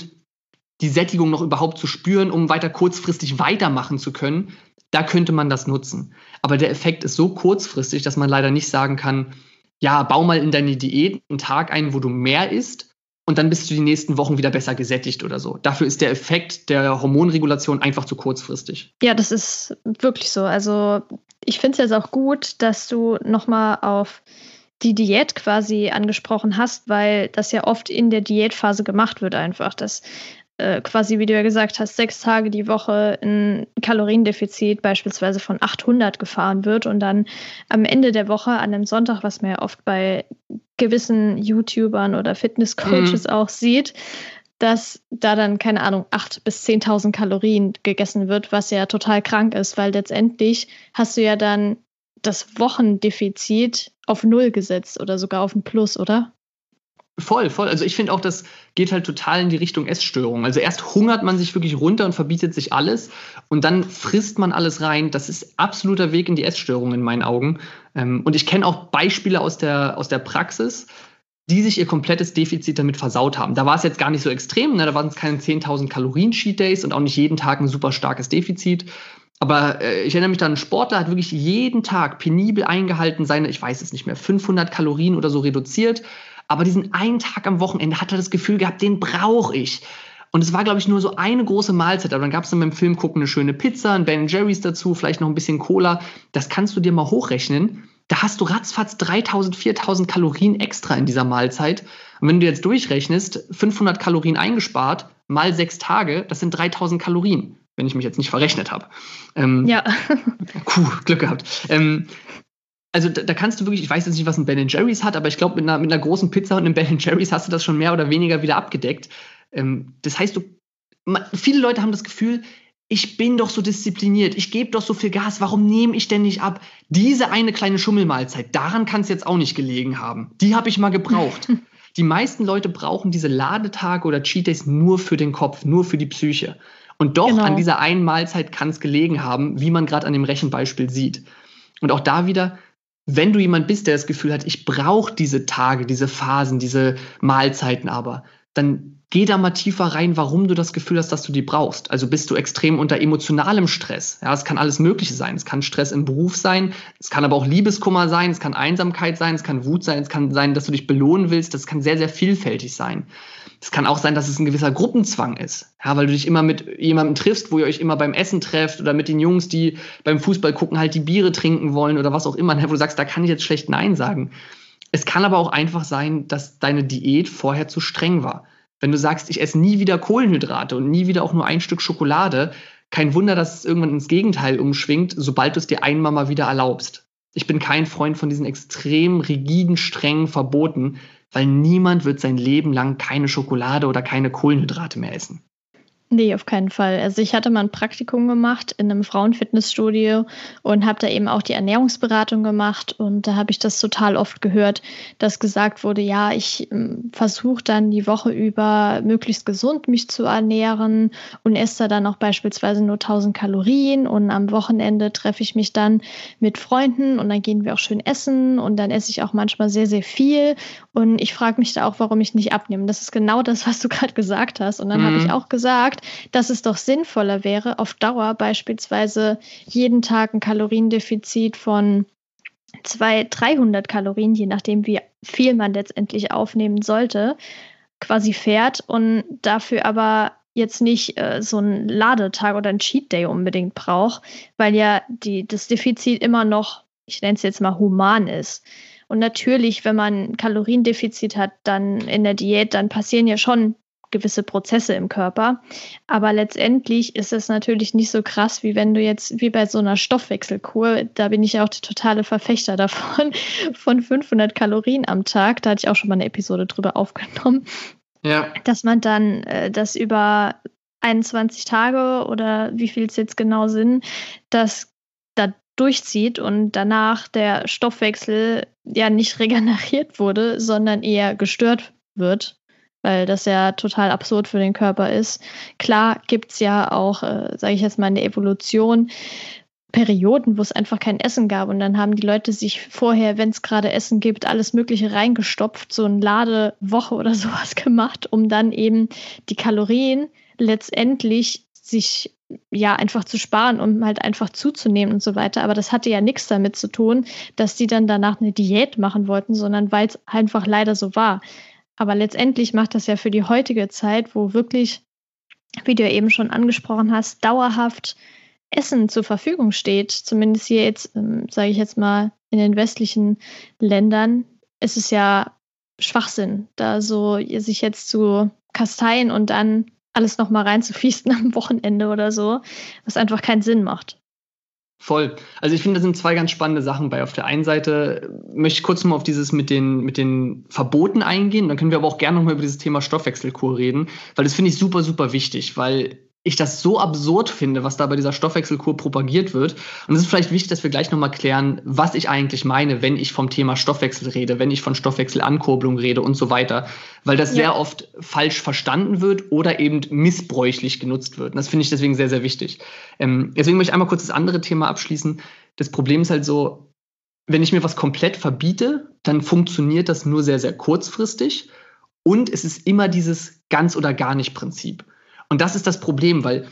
die Sättigung noch überhaupt zu spüren, um weiter kurzfristig weitermachen zu können, da könnte man das nutzen. Aber der Effekt ist so kurzfristig, dass man leider nicht sagen kann, ja, bau mal in deine Diät einen Tag ein, wo du mehr isst und dann bist du die nächsten Wochen wieder besser gesättigt oder so. Dafür ist der Effekt der Hormonregulation einfach zu kurzfristig. Ja, das ist wirklich so. Also ich finde es jetzt auch gut, dass du nochmal auf die Diät quasi angesprochen hast, weil das ja oft in der Diätphase gemacht wird einfach. Das äh, quasi, wie du ja gesagt hast, sechs Tage die Woche ein Kaloriendefizit beispielsweise von 800 gefahren wird und dann am Ende der Woche an einem Sonntag, was man ja oft bei gewissen YouTubern oder Fitnesscoaches mhm. auch sieht, dass da dann, keine Ahnung, 8.000 bis 10.000 Kalorien gegessen wird, was ja total krank ist, weil letztendlich hast du ja dann das Wochendefizit auf Null gesetzt oder sogar auf ein Plus, oder? Voll, voll. Also ich finde auch, das geht halt total in die Richtung Essstörung. Also erst hungert man sich wirklich runter und verbietet sich alles und dann frisst man alles rein. Das ist absoluter Weg in die Essstörung in meinen Augen. Ähm, und ich kenne auch Beispiele aus der, aus der Praxis, die sich ihr komplettes Defizit damit versaut haben. Da war es jetzt gar nicht so extrem, ne? da waren es keine 10.000 Kalorien Cheat Days und auch nicht jeden Tag ein super starkes Defizit. Aber äh, ich erinnere mich an einen Sportler, hat wirklich jeden Tag penibel eingehalten, seine, ich weiß es nicht mehr, 500 Kalorien oder so reduziert aber diesen einen Tag am Wochenende hat er das Gefühl gehabt, den brauche ich. Und es war, glaube ich, nur so eine große Mahlzeit. Aber dann gab es dann beim Film gucken eine schöne Pizza, ein Ben Jerry's dazu, vielleicht noch ein bisschen Cola. Das kannst du dir mal hochrechnen. Da hast du ratzfatz 3000, 4000 Kalorien extra in dieser Mahlzeit. Und wenn du jetzt durchrechnest, 500 Kalorien eingespart, mal sechs Tage, das sind 3000 Kalorien, wenn ich mich jetzt nicht verrechnet habe. Ähm, ja. Puh, Glück gehabt. Ähm, also da, da, kannst du wirklich, ich weiß jetzt nicht, was ein Ben Jerry's hat, aber ich glaube, mit einer, mit einer großen Pizza und einem Ben Jerry's hast du das schon mehr oder weniger wieder abgedeckt. Ähm, das heißt, du, viele Leute haben das Gefühl, ich bin doch so diszipliniert, ich gebe doch so viel Gas, warum nehme ich denn nicht ab? Diese eine kleine Schummelmahlzeit, daran kann es jetzt auch nicht gelegen haben. Die habe ich mal gebraucht. die meisten Leute brauchen diese Ladetage oder Cheat Days nur für den Kopf, nur für die Psyche. Und doch genau. an dieser einen Mahlzeit kann es gelegen haben, wie man gerade an dem Rechenbeispiel sieht. Und auch da wieder, wenn du jemand bist, der das Gefühl hat, ich brauche diese Tage, diese Phasen, diese Mahlzeiten aber, dann geh da mal tiefer rein, warum du das Gefühl hast, dass du die brauchst. Also bist du extrem unter emotionalem Stress. Ja, es kann alles Mögliche sein. Es kann Stress im Beruf sein, es kann aber auch Liebeskummer sein, es kann Einsamkeit sein, es kann Wut sein, es kann sein, dass du dich belohnen willst. Das kann sehr, sehr vielfältig sein. Es kann auch sein, dass es ein gewisser Gruppenzwang ist. Ja, weil du dich immer mit jemandem triffst, wo ihr euch immer beim Essen trefft oder mit den Jungs, die beim Fußball gucken, halt die Biere trinken wollen oder was auch immer, wo du sagst, da kann ich jetzt schlecht Nein sagen. Es kann aber auch einfach sein, dass deine Diät vorher zu streng war. Wenn du sagst, ich esse nie wieder Kohlenhydrate und nie wieder auch nur ein Stück Schokolade, kein Wunder, dass es irgendwann ins Gegenteil umschwingt, sobald du es dir einmal mal wieder erlaubst. Ich bin kein Freund von diesen extrem rigiden, strengen Verboten, weil niemand wird sein Leben lang keine Schokolade oder keine Kohlenhydrate mehr essen. Nee, auf keinen Fall. Also ich hatte mal ein Praktikum gemacht in einem Frauenfitnessstudio und habe da eben auch die Ernährungsberatung gemacht und da habe ich das total oft gehört, dass gesagt wurde, ja, ich ähm, versuche dann die Woche über möglichst gesund mich zu ernähren und esse da dann auch beispielsweise nur 1000 Kalorien und am Wochenende treffe ich mich dann mit Freunden und dann gehen wir auch schön essen und dann esse ich auch manchmal sehr, sehr viel und ich frage mich da auch, warum ich nicht abnehme. Das ist genau das, was du gerade gesagt hast und dann mhm. habe ich auch gesagt, gesagt, dass es doch sinnvoller wäre, auf Dauer beispielsweise jeden Tag ein Kaloriendefizit von 200, 300 Kalorien, je nachdem, wie viel man letztendlich aufnehmen sollte, quasi fährt und dafür aber jetzt nicht äh, so einen Ladetag oder einen Cheat Day unbedingt braucht, weil ja die, das Defizit immer noch, ich nenne es jetzt mal human ist. Und natürlich, wenn man ein Kaloriendefizit hat, dann in der Diät, dann passieren ja schon gewisse Prozesse im Körper. Aber letztendlich ist es natürlich nicht so krass, wie wenn du jetzt, wie bei so einer Stoffwechselkur, da bin ich auch die totale Verfechter davon, von 500 Kalorien am Tag. Da hatte ich auch schon mal eine Episode drüber aufgenommen. Ja. Dass man dann äh, das über 21 Tage oder wie viel es jetzt genau sind, das da durchzieht und danach der Stoffwechsel ja nicht regeneriert wurde, sondern eher gestört wird weil das ja total absurd für den Körper ist. Klar gibt es ja auch, äh, sage ich jetzt mal, in der Evolution Perioden, wo es einfach kein Essen gab und dann haben die Leute sich vorher, wenn es gerade Essen gibt, alles Mögliche reingestopft, so eine Ladewoche oder sowas gemacht, um dann eben die Kalorien letztendlich sich ja einfach zu sparen, um halt einfach zuzunehmen und so weiter. Aber das hatte ja nichts damit zu tun, dass die dann danach eine Diät machen wollten, sondern weil es einfach leider so war. Aber letztendlich macht das ja für die heutige Zeit, wo wirklich, wie du ja eben schon angesprochen hast, dauerhaft Essen zur Verfügung steht, zumindest hier jetzt, ähm, sage ich jetzt mal, in den westlichen Ländern, ist es ja Schwachsinn, da so sich jetzt zu kasteien und dann alles nochmal reinzufiesten am Wochenende oder so, was einfach keinen Sinn macht. Voll. Also ich finde, da sind zwei ganz spannende Sachen bei. Auf der einen Seite möchte ich kurz mal auf dieses mit den, mit den Verboten eingehen. Dann können wir aber auch gerne nochmal über dieses Thema Stoffwechselkur reden, weil das finde ich super, super wichtig, weil ich das so absurd finde, was da bei dieser Stoffwechselkur propagiert wird. Und es ist vielleicht wichtig, dass wir gleich nochmal klären, was ich eigentlich meine, wenn ich vom Thema Stoffwechsel rede, wenn ich von Stoffwechselankurbelung rede und so weiter. Weil das ja. sehr oft falsch verstanden wird oder eben missbräuchlich genutzt wird. Und das finde ich deswegen sehr, sehr wichtig. Ähm, deswegen möchte ich einmal kurz das andere Thema abschließen. Das Problem ist halt so, wenn ich mir was komplett verbiete, dann funktioniert das nur sehr, sehr kurzfristig. Und es ist immer dieses ganz oder gar nicht Prinzip. Und das ist das Problem, weil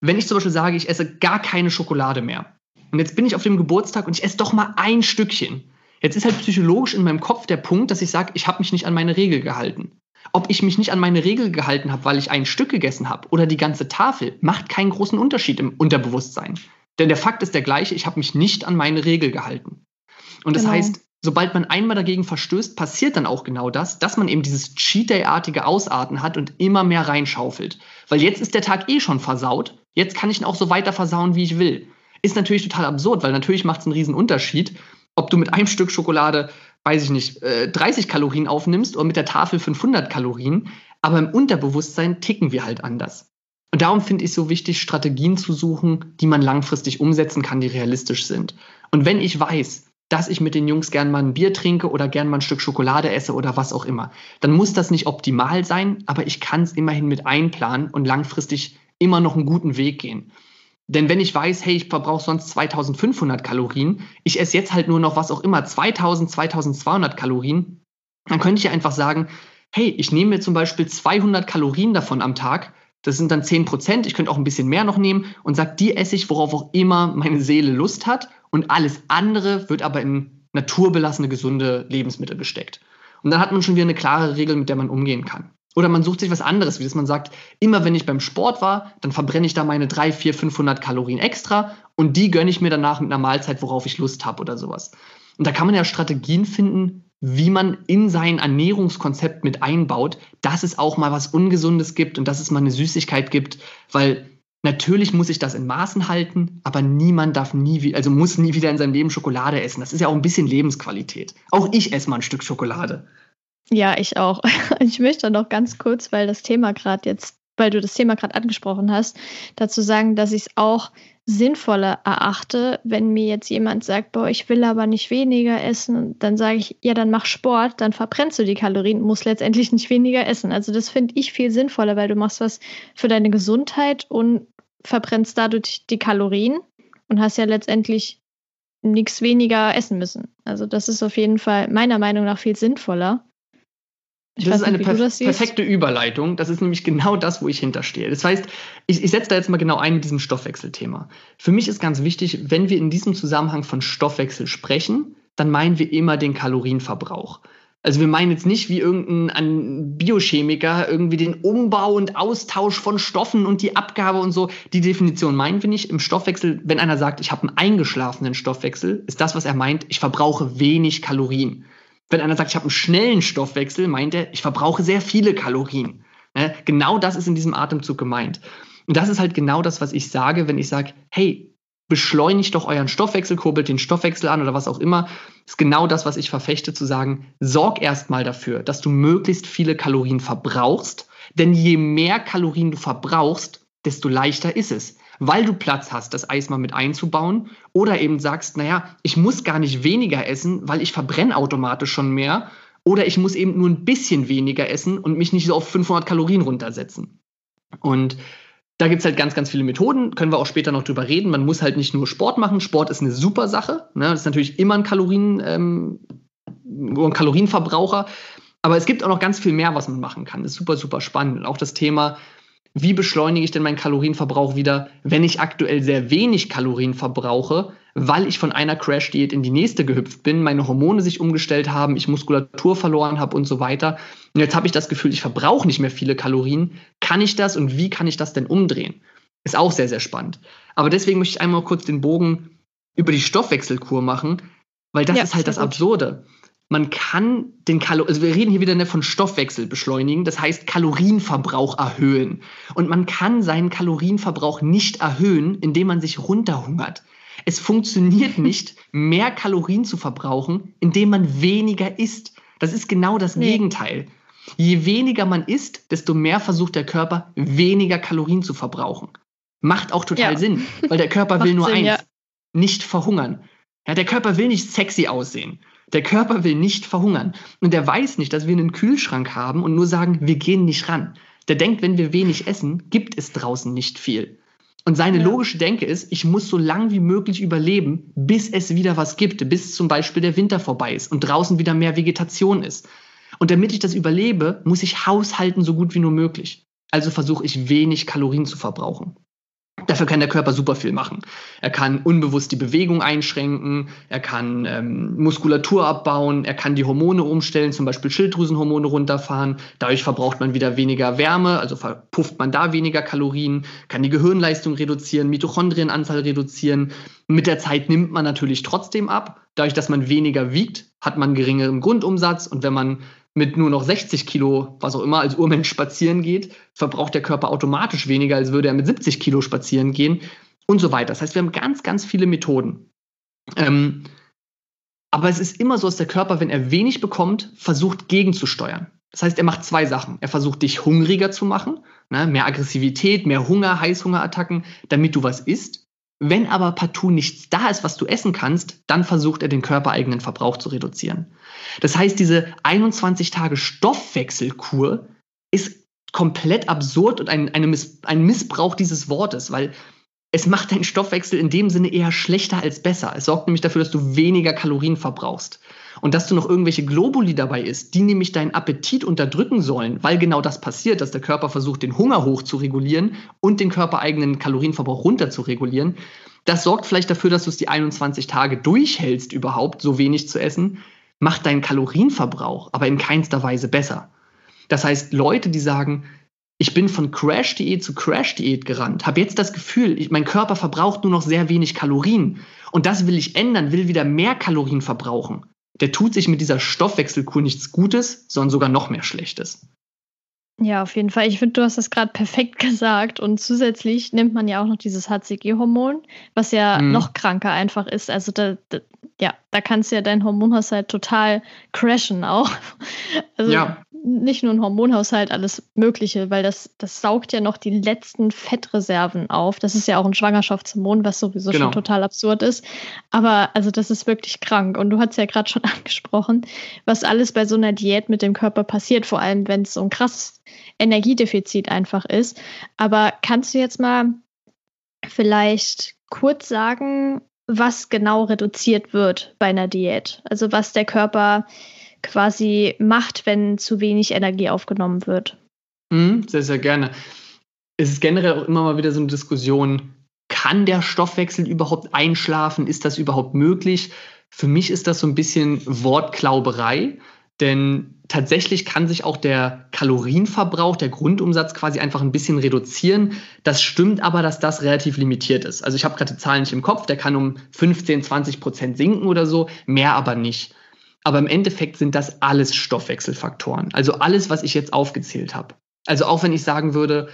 wenn ich zum Beispiel sage, ich esse gar keine Schokolade mehr und jetzt bin ich auf dem Geburtstag und ich esse doch mal ein Stückchen. Jetzt ist halt psychologisch in meinem Kopf der Punkt, dass ich sage, ich habe mich nicht an meine Regel gehalten. Ob ich mich nicht an meine Regel gehalten habe, weil ich ein Stück gegessen habe oder die ganze Tafel, macht keinen großen Unterschied im Unterbewusstsein. Denn der Fakt ist der gleiche, ich habe mich nicht an meine Regel gehalten. Und das genau. heißt, sobald man einmal dagegen verstößt, passiert dann auch genau das, dass man eben dieses Cheat Day-artige Ausarten hat und immer mehr reinschaufelt. Weil jetzt ist der Tag eh schon versaut. Jetzt kann ich ihn auch so weiter versauen, wie ich will. Ist natürlich total absurd, weil natürlich macht es einen riesen Unterschied, ob du mit einem Stück Schokolade, weiß ich nicht, 30 äh, Kalorien aufnimmst oder mit der Tafel 500 Kalorien. Aber im Unterbewusstsein ticken wir halt anders. Und darum finde ich es so wichtig, Strategien zu suchen, die man langfristig umsetzen kann, die realistisch sind. Und wenn ich weiß, dass ich mit den Jungs gern mal ein Bier trinke oder gern mal ein Stück Schokolade esse oder was auch immer. Dann muss das nicht optimal sein, aber ich kann es immerhin mit einplanen und langfristig immer noch einen guten Weg gehen. Denn wenn ich weiß, hey, ich verbrauche sonst 2500 Kalorien, ich esse jetzt halt nur noch was auch immer, 2000, 2200 Kalorien, dann könnte ich einfach sagen, hey, ich nehme mir zum Beispiel 200 Kalorien davon am Tag, das sind dann 10 Prozent, ich könnte auch ein bisschen mehr noch nehmen und sage, die esse ich, worauf auch immer meine Seele Lust hat und alles andere wird aber in naturbelassene, gesunde Lebensmittel gesteckt. Und dann hat man schon wieder eine klare Regel, mit der man umgehen kann. Oder man sucht sich was anderes, wie das man sagt, immer wenn ich beim Sport war, dann verbrenne ich da meine 3, 4, 500 Kalorien extra und die gönne ich mir danach mit einer Mahlzeit, worauf ich Lust habe oder sowas. Und da kann man ja Strategien finden, wie man in sein Ernährungskonzept mit einbaut, dass es auch mal was Ungesundes gibt und dass es mal eine Süßigkeit gibt, weil Natürlich muss ich das in Maßen halten, aber niemand darf nie, also muss nie wieder in seinem Leben Schokolade essen. Das ist ja auch ein bisschen Lebensqualität. Auch ich esse mal ein Stück Schokolade. Ja, ich auch. Ich möchte noch ganz kurz, weil das Thema gerade jetzt, weil du das Thema gerade angesprochen hast, dazu sagen, dass ich es auch sinnvoller erachte, wenn mir jetzt jemand sagt, boah, ich will aber nicht weniger essen, dann sage ich, ja, dann mach Sport, dann verbrennst du die Kalorien, musst letztendlich nicht weniger essen. Also das finde ich viel sinnvoller, weil du machst was für deine Gesundheit und verbrennst dadurch die Kalorien und hast ja letztendlich nichts weniger essen müssen. Also das ist auf jeden Fall meiner Meinung nach viel sinnvoller. Ich das ist eine nicht, perf das perfekte Überleitung. Das ist nämlich genau das, wo ich hinterstehe. Das heißt, ich, ich setze da jetzt mal genau ein mit diesem Stoffwechselthema. Für mich ist ganz wichtig, wenn wir in diesem Zusammenhang von Stoffwechsel sprechen, dann meinen wir immer den Kalorienverbrauch. Also wir meinen jetzt nicht wie irgendein Biochemiker irgendwie den Umbau und Austausch von Stoffen und die Abgabe und so. Die Definition meinen wir nicht. Im Stoffwechsel, wenn einer sagt, ich habe einen eingeschlafenen Stoffwechsel, ist das, was er meint, ich verbrauche wenig Kalorien. Wenn einer sagt, ich habe einen schnellen Stoffwechsel, meint er, ich verbrauche sehr viele Kalorien. Ne? Genau das ist in diesem Atemzug gemeint. Und das ist halt genau das, was ich sage, wenn ich sage, hey, beschleunigt doch euren Stoffwechsel, kurbelt den Stoffwechsel an oder was auch immer. Ist genau das, was ich verfechte, zu sagen, sorg erstmal dafür, dass du möglichst viele Kalorien verbrauchst. Denn je mehr Kalorien du verbrauchst, desto leichter ist es weil du Platz hast, das Eis mal mit einzubauen. Oder eben sagst, naja, ich muss gar nicht weniger essen, weil ich verbrenne automatisch schon mehr. Oder ich muss eben nur ein bisschen weniger essen und mich nicht so auf 500 Kalorien runtersetzen. Und da gibt es halt ganz, ganz viele Methoden, können wir auch später noch drüber reden. Man muss halt nicht nur Sport machen. Sport ist eine super Sache. Ne? Das ist natürlich immer ein, Kalorien, ähm, ein Kalorienverbraucher. Aber es gibt auch noch ganz viel mehr, was man machen kann. Das ist super, super spannend. Und auch das Thema, wie beschleunige ich denn meinen Kalorienverbrauch wieder, wenn ich aktuell sehr wenig Kalorien verbrauche, weil ich von einer Crash-Diät in die nächste gehüpft bin, meine Hormone sich umgestellt haben, ich Muskulatur verloren habe und so weiter. Und jetzt habe ich das Gefühl, ich verbrauche nicht mehr viele Kalorien. Kann ich das und wie kann ich das denn umdrehen? Ist auch sehr, sehr spannend. Aber deswegen möchte ich einmal kurz den Bogen über die Stoffwechselkur machen, weil das ja, ist halt das Absurde man kann den Kalor also wir reden hier wieder ne, von Stoffwechsel beschleunigen, das heißt Kalorienverbrauch erhöhen. Und man kann seinen Kalorienverbrauch nicht erhöhen, indem man sich runterhungert. Es funktioniert nicht, mehr Kalorien zu verbrauchen, indem man weniger isst. Das ist genau das nee. Gegenteil. Je weniger man isst, desto mehr versucht der Körper, weniger Kalorien zu verbrauchen. Macht auch total ja. Sinn, weil der Körper will nur Sinn, eins, ja. nicht verhungern. Ja, der Körper will nicht sexy aussehen. Der Körper will nicht verhungern. Und der weiß nicht, dass wir einen Kühlschrank haben und nur sagen, wir gehen nicht ran. Der denkt, wenn wir wenig essen, gibt es draußen nicht viel. Und seine ja. logische Denke ist, ich muss so lang wie möglich überleben, bis es wieder was gibt, bis zum Beispiel der Winter vorbei ist und draußen wieder mehr Vegetation ist. Und damit ich das überlebe, muss ich haushalten so gut wie nur möglich. Also versuche ich wenig Kalorien zu verbrauchen. Dafür kann der Körper super viel machen. Er kann unbewusst die Bewegung einschränken, er kann ähm, Muskulatur abbauen, er kann die Hormone umstellen, zum Beispiel Schilddrüsenhormone runterfahren. Dadurch verbraucht man wieder weniger Wärme, also verpufft man da weniger Kalorien, kann die Gehirnleistung reduzieren, Mitochondrienanzahl reduzieren. Mit der Zeit nimmt man natürlich trotzdem ab. Dadurch, dass man weniger wiegt, hat man geringeren Grundumsatz und wenn man mit nur noch 60 Kilo, was auch immer, als Urmensch spazieren geht, verbraucht der Körper automatisch weniger, als würde er mit 70 Kilo spazieren gehen und so weiter. Das heißt, wir haben ganz, ganz viele Methoden. Ähm, aber es ist immer so, dass der Körper, wenn er wenig bekommt, versucht gegenzusteuern. Das heißt, er macht zwei Sachen. Er versucht, dich hungriger zu machen, ne? mehr Aggressivität, mehr Hunger, Heißhungerattacken, damit du was isst. Wenn aber partout nichts da ist, was du essen kannst, dann versucht er den körpereigenen Verbrauch zu reduzieren. Das heißt, diese 21 Tage Stoffwechselkur ist komplett absurd und ein, Miss, ein Missbrauch dieses Wortes, weil es macht deinen Stoffwechsel in dem Sinne eher schlechter als besser. Es sorgt nämlich dafür, dass du weniger Kalorien verbrauchst. Und dass du noch irgendwelche Globuli dabei isst, die nämlich deinen Appetit unterdrücken sollen, weil genau das passiert, dass der Körper versucht, den Hunger hoch zu regulieren und den körpereigenen Kalorienverbrauch runter zu regulieren. Das sorgt vielleicht dafür, dass du es die 21 Tage durchhältst, überhaupt so wenig zu essen, macht deinen Kalorienverbrauch aber in keinster Weise besser. Das heißt, Leute, die sagen, ich bin von Crash-Diät zu Crash-Diät gerannt, habe jetzt das Gefühl, ich, mein Körper verbraucht nur noch sehr wenig Kalorien und das will ich ändern, will wieder mehr Kalorien verbrauchen. Der tut sich mit dieser Stoffwechselkur nichts Gutes, sondern sogar noch mehr Schlechtes. Ja, auf jeden Fall. Ich finde, du hast das gerade perfekt gesagt. Und zusätzlich nimmt man ja auch noch dieses HCG-Hormon, was ja mhm. noch kranker einfach ist. Also da, da, ja, da kannst du ja deinen Hormonhaushalt total crashen auch. Also ja nicht nur ein Hormonhaushalt, alles Mögliche, weil das, das saugt ja noch die letzten Fettreserven auf. Das ist ja auch ein Schwangerschaftshormon, was sowieso genau. schon total absurd ist. Aber also das ist wirklich krank. Und du hast ja gerade schon angesprochen, was alles bei so einer Diät mit dem Körper passiert, vor allem wenn es so ein krasses Energiedefizit einfach ist. Aber kannst du jetzt mal vielleicht kurz sagen, was genau reduziert wird bei einer Diät? Also was der Körper quasi macht, wenn zu wenig Energie aufgenommen wird. Mhm, sehr, sehr gerne. Es ist generell auch immer mal wieder so eine Diskussion, kann der Stoffwechsel überhaupt einschlafen? Ist das überhaupt möglich? Für mich ist das so ein bisschen Wortklauberei, denn tatsächlich kann sich auch der Kalorienverbrauch, der Grundumsatz quasi einfach ein bisschen reduzieren. Das stimmt aber, dass das relativ limitiert ist. Also ich habe gerade die Zahlen nicht im Kopf, der kann um 15, 20 Prozent sinken oder so, mehr aber nicht. Aber im Endeffekt sind das alles Stoffwechselfaktoren. Also alles, was ich jetzt aufgezählt habe. Also auch wenn ich sagen würde,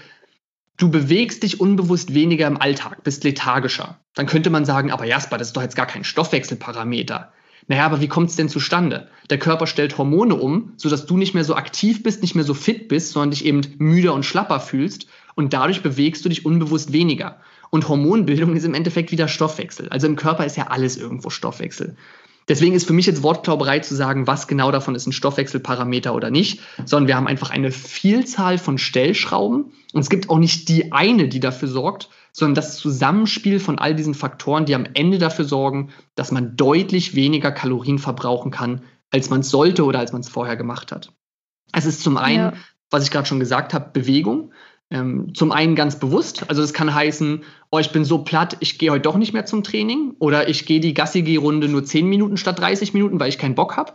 du bewegst dich unbewusst weniger im Alltag, bist lethargischer, dann könnte man sagen, aber Jasper, das ist doch jetzt gar kein Stoffwechselparameter. Naja, aber wie kommt es denn zustande? Der Körper stellt Hormone um, sodass du nicht mehr so aktiv bist, nicht mehr so fit bist, sondern dich eben müder und schlapper fühlst und dadurch bewegst du dich unbewusst weniger. Und Hormonbildung ist im Endeffekt wieder Stoffwechsel. Also im Körper ist ja alles irgendwo Stoffwechsel. Deswegen ist für mich jetzt Wortklauberei zu sagen, was genau davon ist ein Stoffwechselparameter oder nicht, sondern wir haben einfach eine Vielzahl von Stellschrauben und es gibt auch nicht die eine, die dafür sorgt, sondern das Zusammenspiel von all diesen Faktoren, die am Ende dafür sorgen, dass man deutlich weniger Kalorien verbrauchen kann, als man es sollte oder als man es vorher gemacht hat. Es ist zum einen, ja. was ich gerade schon gesagt habe, Bewegung. Ähm, zum einen ganz bewusst, also das kann heißen, oh, ich bin so platt, ich gehe heute doch nicht mehr zum Training oder ich gehe die Gassi-G-Runde nur 10 Minuten statt 30 Minuten, weil ich keinen Bock habe.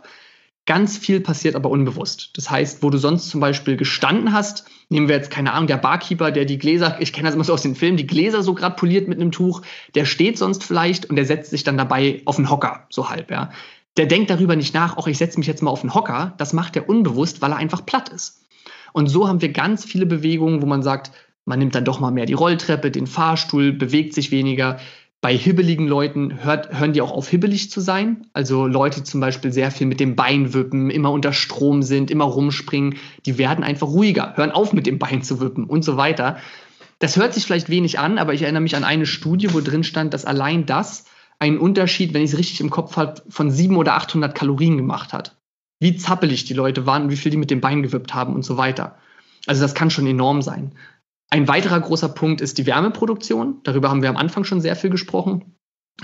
Ganz viel passiert aber unbewusst. Das heißt, wo du sonst zum Beispiel gestanden hast, nehmen wir jetzt keine Ahnung, der Barkeeper, der die Gläser, ich kenne das immer so aus den Filmen, die Gläser so gerade poliert mit einem Tuch, der steht sonst vielleicht und der setzt sich dann dabei auf den Hocker, so halb, ja. Der denkt darüber nicht nach, auch ich setze mich jetzt mal auf den Hocker, das macht er unbewusst, weil er einfach platt ist. Und so haben wir ganz viele Bewegungen, wo man sagt, man nimmt dann doch mal mehr die Rolltreppe, den Fahrstuhl, bewegt sich weniger. Bei hibbeligen Leuten hört, hören die auch auf, hibbelig zu sein. Also Leute, zum Beispiel sehr viel mit dem Bein wippen, immer unter Strom sind, immer rumspringen, die werden einfach ruhiger, hören auf mit dem Bein zu wippen und so weiter. Das hört sich vielleicht wenig an, aber ich erinnere mich an eine Studie, wo drin stand, dass allein das einen Unterschied, wenn ich es richtig im Kopf habe, von 700 oder 800 Kalorien gemacht hat. Wie zappelig die Leute waren, wie viel die mit dem Bein gewippt haben und so weiter. Also das kann schon enorm sein. Ein weiterer großer Punkt ist die Wärmeproduktion. Darüber haben wir am Anfang schon sehr viel gesprochen.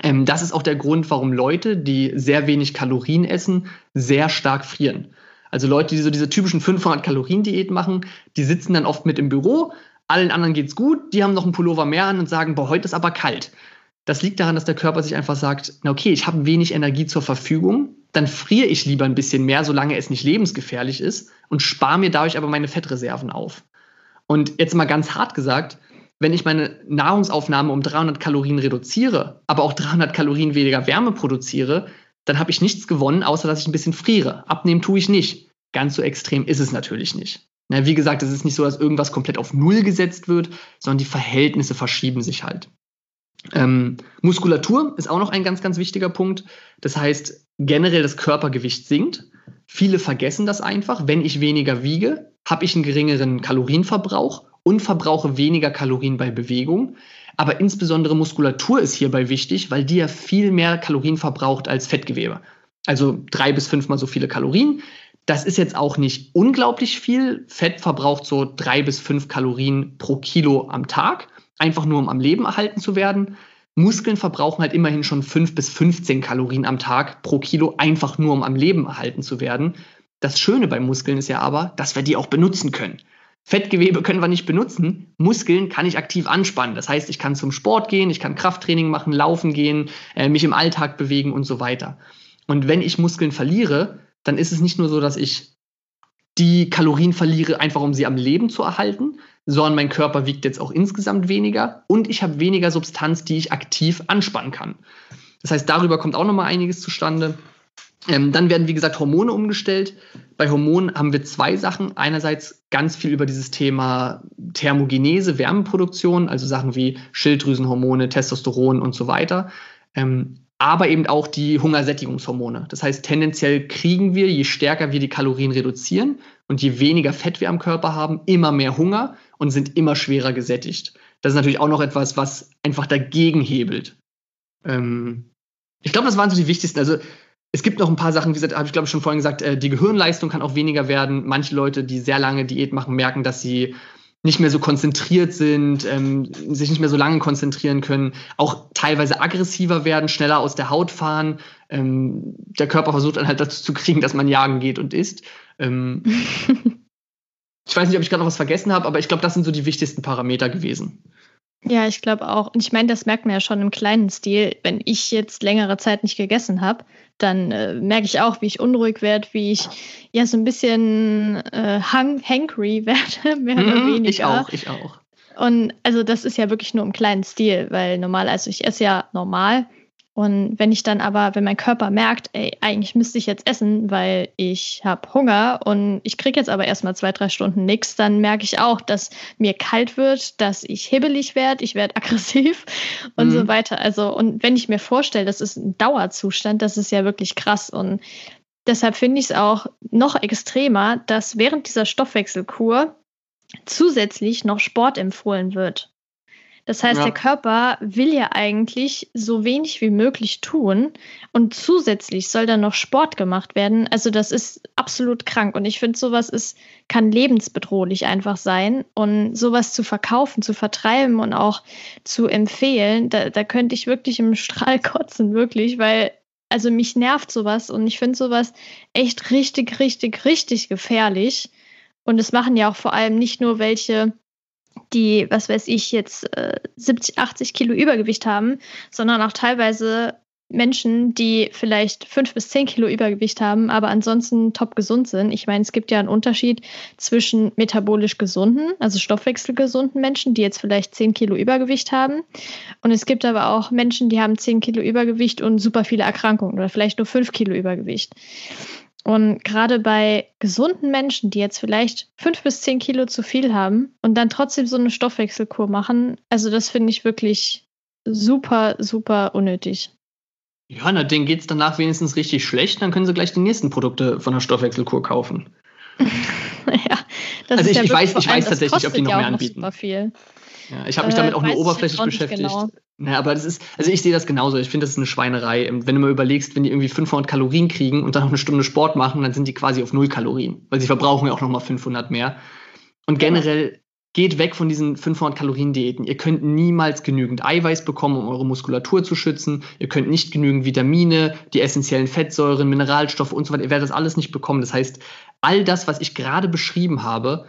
Ähm, das ist auch der Grund, warum Leute, die sehr wenig Kalorien essen, sehr stark frieren. Also Leute, die so diese typischen 500 Kalorien Diät machen, die sitzen dann oft mit im Büro, allen anderen geht's gut, die haben noch einen Pullover mehr an und sagen, boah, heute ist aber kalt. Das liegt daran, dass der Körper sich einfach sagt, na okay, ich habe wenig Energie zur Verfügung, dann friere ich lieber ein bisschen mehr, solange es nicht lebensgefährlich ist und spare mir dadurch aber meine Fettreserven auf. Und jetzt mal ganz hart gesagt, wenn ich meine Nahrungsaufnahme um 300 Kalorien reduziere, aber auch 300 Kalorien weniger Wärme produziere, dann habe ich nichts gewonnen, außer dass ich ein bisschen friere. Abnehmen tue ich nicht. Ganz so extrem ist es natürlich nicht. Na, wie gesagt, es ist nicht so, dass irgendwas komplett auf Null gesetzt wird, sondern die Verhältnisse verschieben sich halt. Ähm, Muskulatur ist auch noch ein ganz, ganz wichtiger Punkt. Das heißt, generell das Körpergewicht sinkt. Viele vergessen das einfach. Wenn ich weniger wiege, habe ich einen geringeren Kalorienverbrauch und verbrauche weniger Kalorien bei Bewegung. Aber insbesondere Muskulatur ist hierbei wichtig, weil die ja viel mehr Kalorien verbraucht als Fettgewebe. Also drei bis fünfmal so viele Kalorien. Das ist jetzt auch nicht unglaublich viel. Fett verbraucht so drei bis fünf Kalorien pro Kilo am Tag, einfach nur um am Leben erhalten zu werden. Muskeln verbrauchen halt immerhin schon fünf bis 15 Kalorien am Tag pro Kilo, einfach nur um am Leben erhalten zu werden. Das Schöne bei Muskeln ist ja aber, dass wir die auch benutzen können. Fettgewebe können wir nicht benutzen. Muskeln kann ich aktiv anspannen. Das heißt, ich kann zum Sport gehen, ich kann Krafttraining machen, laufen gehen, äh, mich im Alltag bewegen und so weiter. Und wenn ich Muskeln verliere, dann ist es nicht nur so, dass ich die Kalorien verliere, einfach um sie am Leben zu erhalten, sondern mein Körper wiegt jetzt auch insgesamt weniger und ich habe weniger Substanz, die ich aktiv anspannen kann. Das heißt, darüber kommt auch nochmal einiges zustande. Ähm, dann werden, wie gesagt, Hormone umgestellt. Bei Hormonen haben wir zwei Sachen. Einerseits ganz viel über dieses Thema Thermogenese, Wärmeproduktion, also Sachen wie Schilddrüsenhormone, Testosteron und so weiter. Ähm, aber eben auch die Hungersättigungshormone. Das heißt, tendenziell kriegen wir, je stärker wir die Kalorien reduzieren und je weniger Fett wir am Körper haben, immer mehr Hunger und sind immer schwerer gesättigt. Das ist natürlich auch noch etwas, was einfach dagegen hebelt. Ähm, ich glaube, das waren so die wichtigsten. Also es gibt noch ein paar Sachen, wie gesagt, habe ich glaube ich schon vorhin gesagt, äh, die Gehirnleistung kann auch weniger werden. Manche Leute, die sehr lange Diät machen, merken, dass sie nicht mehr so konzentriert sind, ähm, sich nicht mehr so lange konzentrieren können, auch teilweise aggressiver werden, schneller aus der Haut fahren. Ähm, der Körper versucht dann halt dazu zu kriegen, dass man jagen geht und isst. Ähm, ich weiß nicht, ob ich gerade noch was vergessen habe, aber ich glaube, das sind so die wichtigsten Parameter gewesen. Ja, ich glaube auch. Und ich meine, das merkt man ja schon im kleinen Stil. Wenn ich jetzt längere Zeit nicht gegessen habe, dann äh, merke ich auch, wie ich unruhig werde, wie ich ja so ein bisschen äh, hang hangry werde, mehr oder mm, weniger. Ich auch, ich auch. Und also das ist ja wirklich nur im kleinen Stil, weil normal, also ich esse ja normal und wenn ich dann aber, wenn mein Körper merkt, ey, eigentlich müsste ich jetzt essen, weil ich habe Hunger und ich kriege jetzt aber erstmal zwei, drei Stunden nichts, dann merke ich auch, dass mir kalt wird, dass ich hibbelig werde, ich werde aggressiv und mhm. so weiter. Also, und wenn ich mir vorstelle, das ist ein Dauerzustand, das ist ja wirklich krass. Und deshalb finde ich es auch noch extremer, dass während dieser Stoffwechselkur zusätzlich noch Sport empfohlen wird. Das heißt, ja. der Körper will ja eigentlich so wenig wie möglich tun und zusätzlich soll dann noch Sport gemacht werden. Also das ist absolut krank und ich finde, sowas ist, kann lebensbedrohlich einfach sein und sowas zu verkaufen, zu vertreiben und auch zu empfehlen, da, da könnte ich wirklich im Strahl kotzen, wirklich, weil also mich nervt sowas und ich finde sowas echt richtig, richtig, richtig gefährlich. Und es machen ja auch vor allem nicht nur welche, die, was weiß ich, jetzt äh, 70, 80 Kilo Übergewicht haben, sondern auch teilweise Menschen, die vielleicht fünf bis zehn Kilo Übergewicht haben, aber ansonsten top gesund sind. Ich meine, es gibt ja einen Unterschied zwischen metabolisch gesunden, also stoffwechselgesunden Menschen, die jetzt vielleicht zehn Kilo Übergewicht haben. Und es gibt aber auch Menschen, die haben zehn Kilo Übergewicht und super viele Erkrankungen oder vielleicht nur fünf Kilo Übergewicht. Und gerade bei gesunden Menschen, die jetzt vielleicht fünf bis zehn Kilo zu viel haben und dann trotzdem so eine Stoffwechselkur machen, also das finde ich wirklich super, super unnötig. Ja, na, denen geht es danach wenigstens richtig schlecht, dann können sie gleich die nächsten Produkte von der Stoffwechselkur kaufen. ja, das also ich, ja ich weiß, ich weiß tatsächlich, ob die noch mehr anbieten. Super viel. Ja, ich habe mich damit äh, auch nur oberflächlich beschäftigt. Genau. Naja, aber das ist, also ich sehe das genauso. Ich finde, das ist eine Schweinerei. Ähm, wenn du mal überlegst, wenn die irgendwie 500 Kalorien kriegen und dann noch eine Stunde Sport machen, dann sind die quasi auf null Kalorien, weil sie verbrauchen ja auch nochmal 500 mehr. Und generell geht weg von diesen 500 Kalorien Diäten. Ihr könnt niemals genügend Eiweiß bekommen, um eure Muskulatur zu schützen. Ihr könnt nicht genügend Vitamine, die essentiellen Fettsäuren, Mineralstoffe und so weiter. Ihr werdet das alles nicht bekommen. Das heißt, all das, was ich gerade beschrieben habe,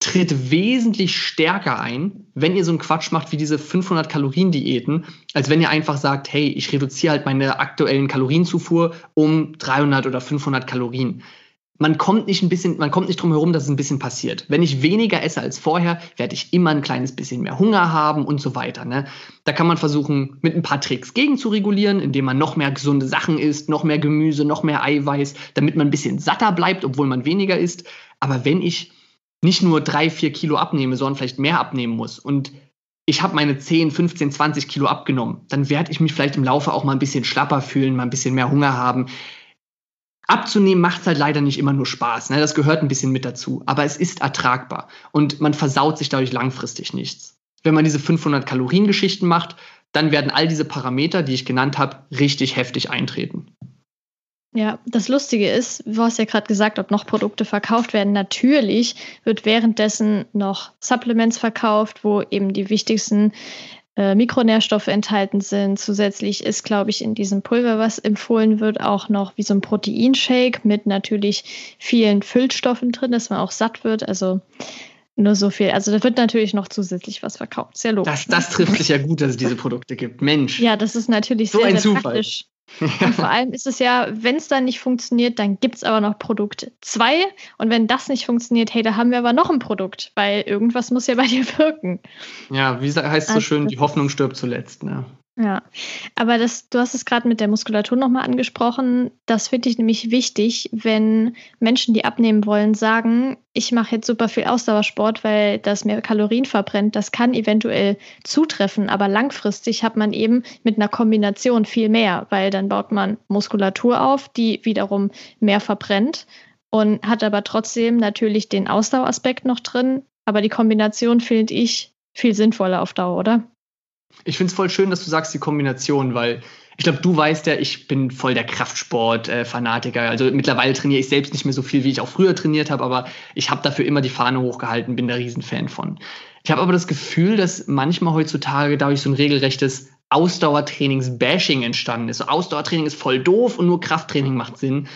tritt wesentlich stärker ein, wenn ihr so einen Quatsch macht wie diese 500 Kalorien Diäten, als wenn ihr einfach sagt, hey, ich reduziere halt meine aktuellen Kalorienzufuhr um 300 oder 500 Kalorien. Man kommt nicht ein bisschen, man kommt nicht drum herum, dass es ein bisschen passiert. Wenn ich weniger esse als vorher, werde ich immer ein kleines bisschen mehr Hunger haben und so weiter. Ne? Da kann man versuchen, mit ein paar Tricks gegen zu regulieren, indem man noch mehr gesunde Sachen isst, noch mehr Gemüse, noch mehr Eiweiß, damit man ein bisschen satter bleibt, obwohl man weniger isst. Aber wenn ich nicht nur drei, vier Kilo abnehme, sondern vielleicht mehr abnehmen muss und ich habe meine 10, 15, 20 Kilo abgenommen, dann werde ich mich vielleicht im Laufe auch mal ein bisschen schlapper fühlen, mal ein bisschen mehr Hunger haben. Abzunehmen macht halt leider nicht immer nur Spaß. Ne? Das gehört ein bisschen mit dazu. Aber es ist ertragbar und man versaut sich dadurch langfristig nichts. Wenn man diese 500 Kalorien Geschichten macht, dann werden all diese Parameter, die ich genannt habe, richtig heftig eintreten. Ja, das Lustige ist, du hast ja gerade gesagt, ob noch Produkte verkauft werden. Natürlich wird währenddessen noch Supplements verkauft, wo eben die wichtigsten äh, Mikronährstoffe enthalten sind. Zusätzlich ist, glaube ich, in diesem Pulver, was empfohlen wird, auch noch wie so ein Proteinshake mit natürlich vielen Füllstoffen drin, dass man auch satt wird. Also nur so viel. Also da wird natürlich noch zusätzlich was verkauft. Sehr logisch. Das, das trifft sich ja gut, dass es diese Produkte gibt. Mensch. Ja, das ist natürlich so sehr, ein sehr Zufall. praktisch. Und vor allem ist es ja, wenn es dann nicht funktioniert, dann gibt es aber noch Produkt 2. Und wenn das nicht funktioniert, hey, da haben wir aber noch ein Produkt, weil irgendwas muss ja bei dir wirken. Ja, wie heißt es so also, schön, die Hoffnung stirbt zuletzt. Ne? Ja, aber das, du hast es gerade mit der Muskulatur nochmal angesprochen. Das finde ich nämlich wichtig, wenn Menschen, die abnehmen wollen, sagen, ich mache jetzt super viel Ausdauersport, weil das mehr Kalorien verbrennt. Das kann eventuell zutreffen, aber langfristig hat man eben mit einer Kombination viel mehr, weil dann baut man Muskulatur auf, die wiederum mehr verbrennt und hat aber trotzdem natürlich den Ausdaueraspekt noch drin. Aber die Kombination finde ich viel sinnvoller auf Dauer, oder? Ich finde es voll schön, dass du sagst die Kombination, weil ich glaube, du weißt ja, ich bin voll der Kraftsport-Fanatiker. also mittlerweile trainiere ich selbst nicht mehr so viel, wie ich auch früher trainiert habe, aber ich habe dafür immer die Fahne hochgehalten, bin der Riesenfan von. Ich habe aber das Gefühl, dass manchmal heutzutage dadurch so ein regelrechtes Ausdauertrainings-Bashing entstanden ist. So Ausdauertraining ist voll doof und nur Krafttraining macht Sinn.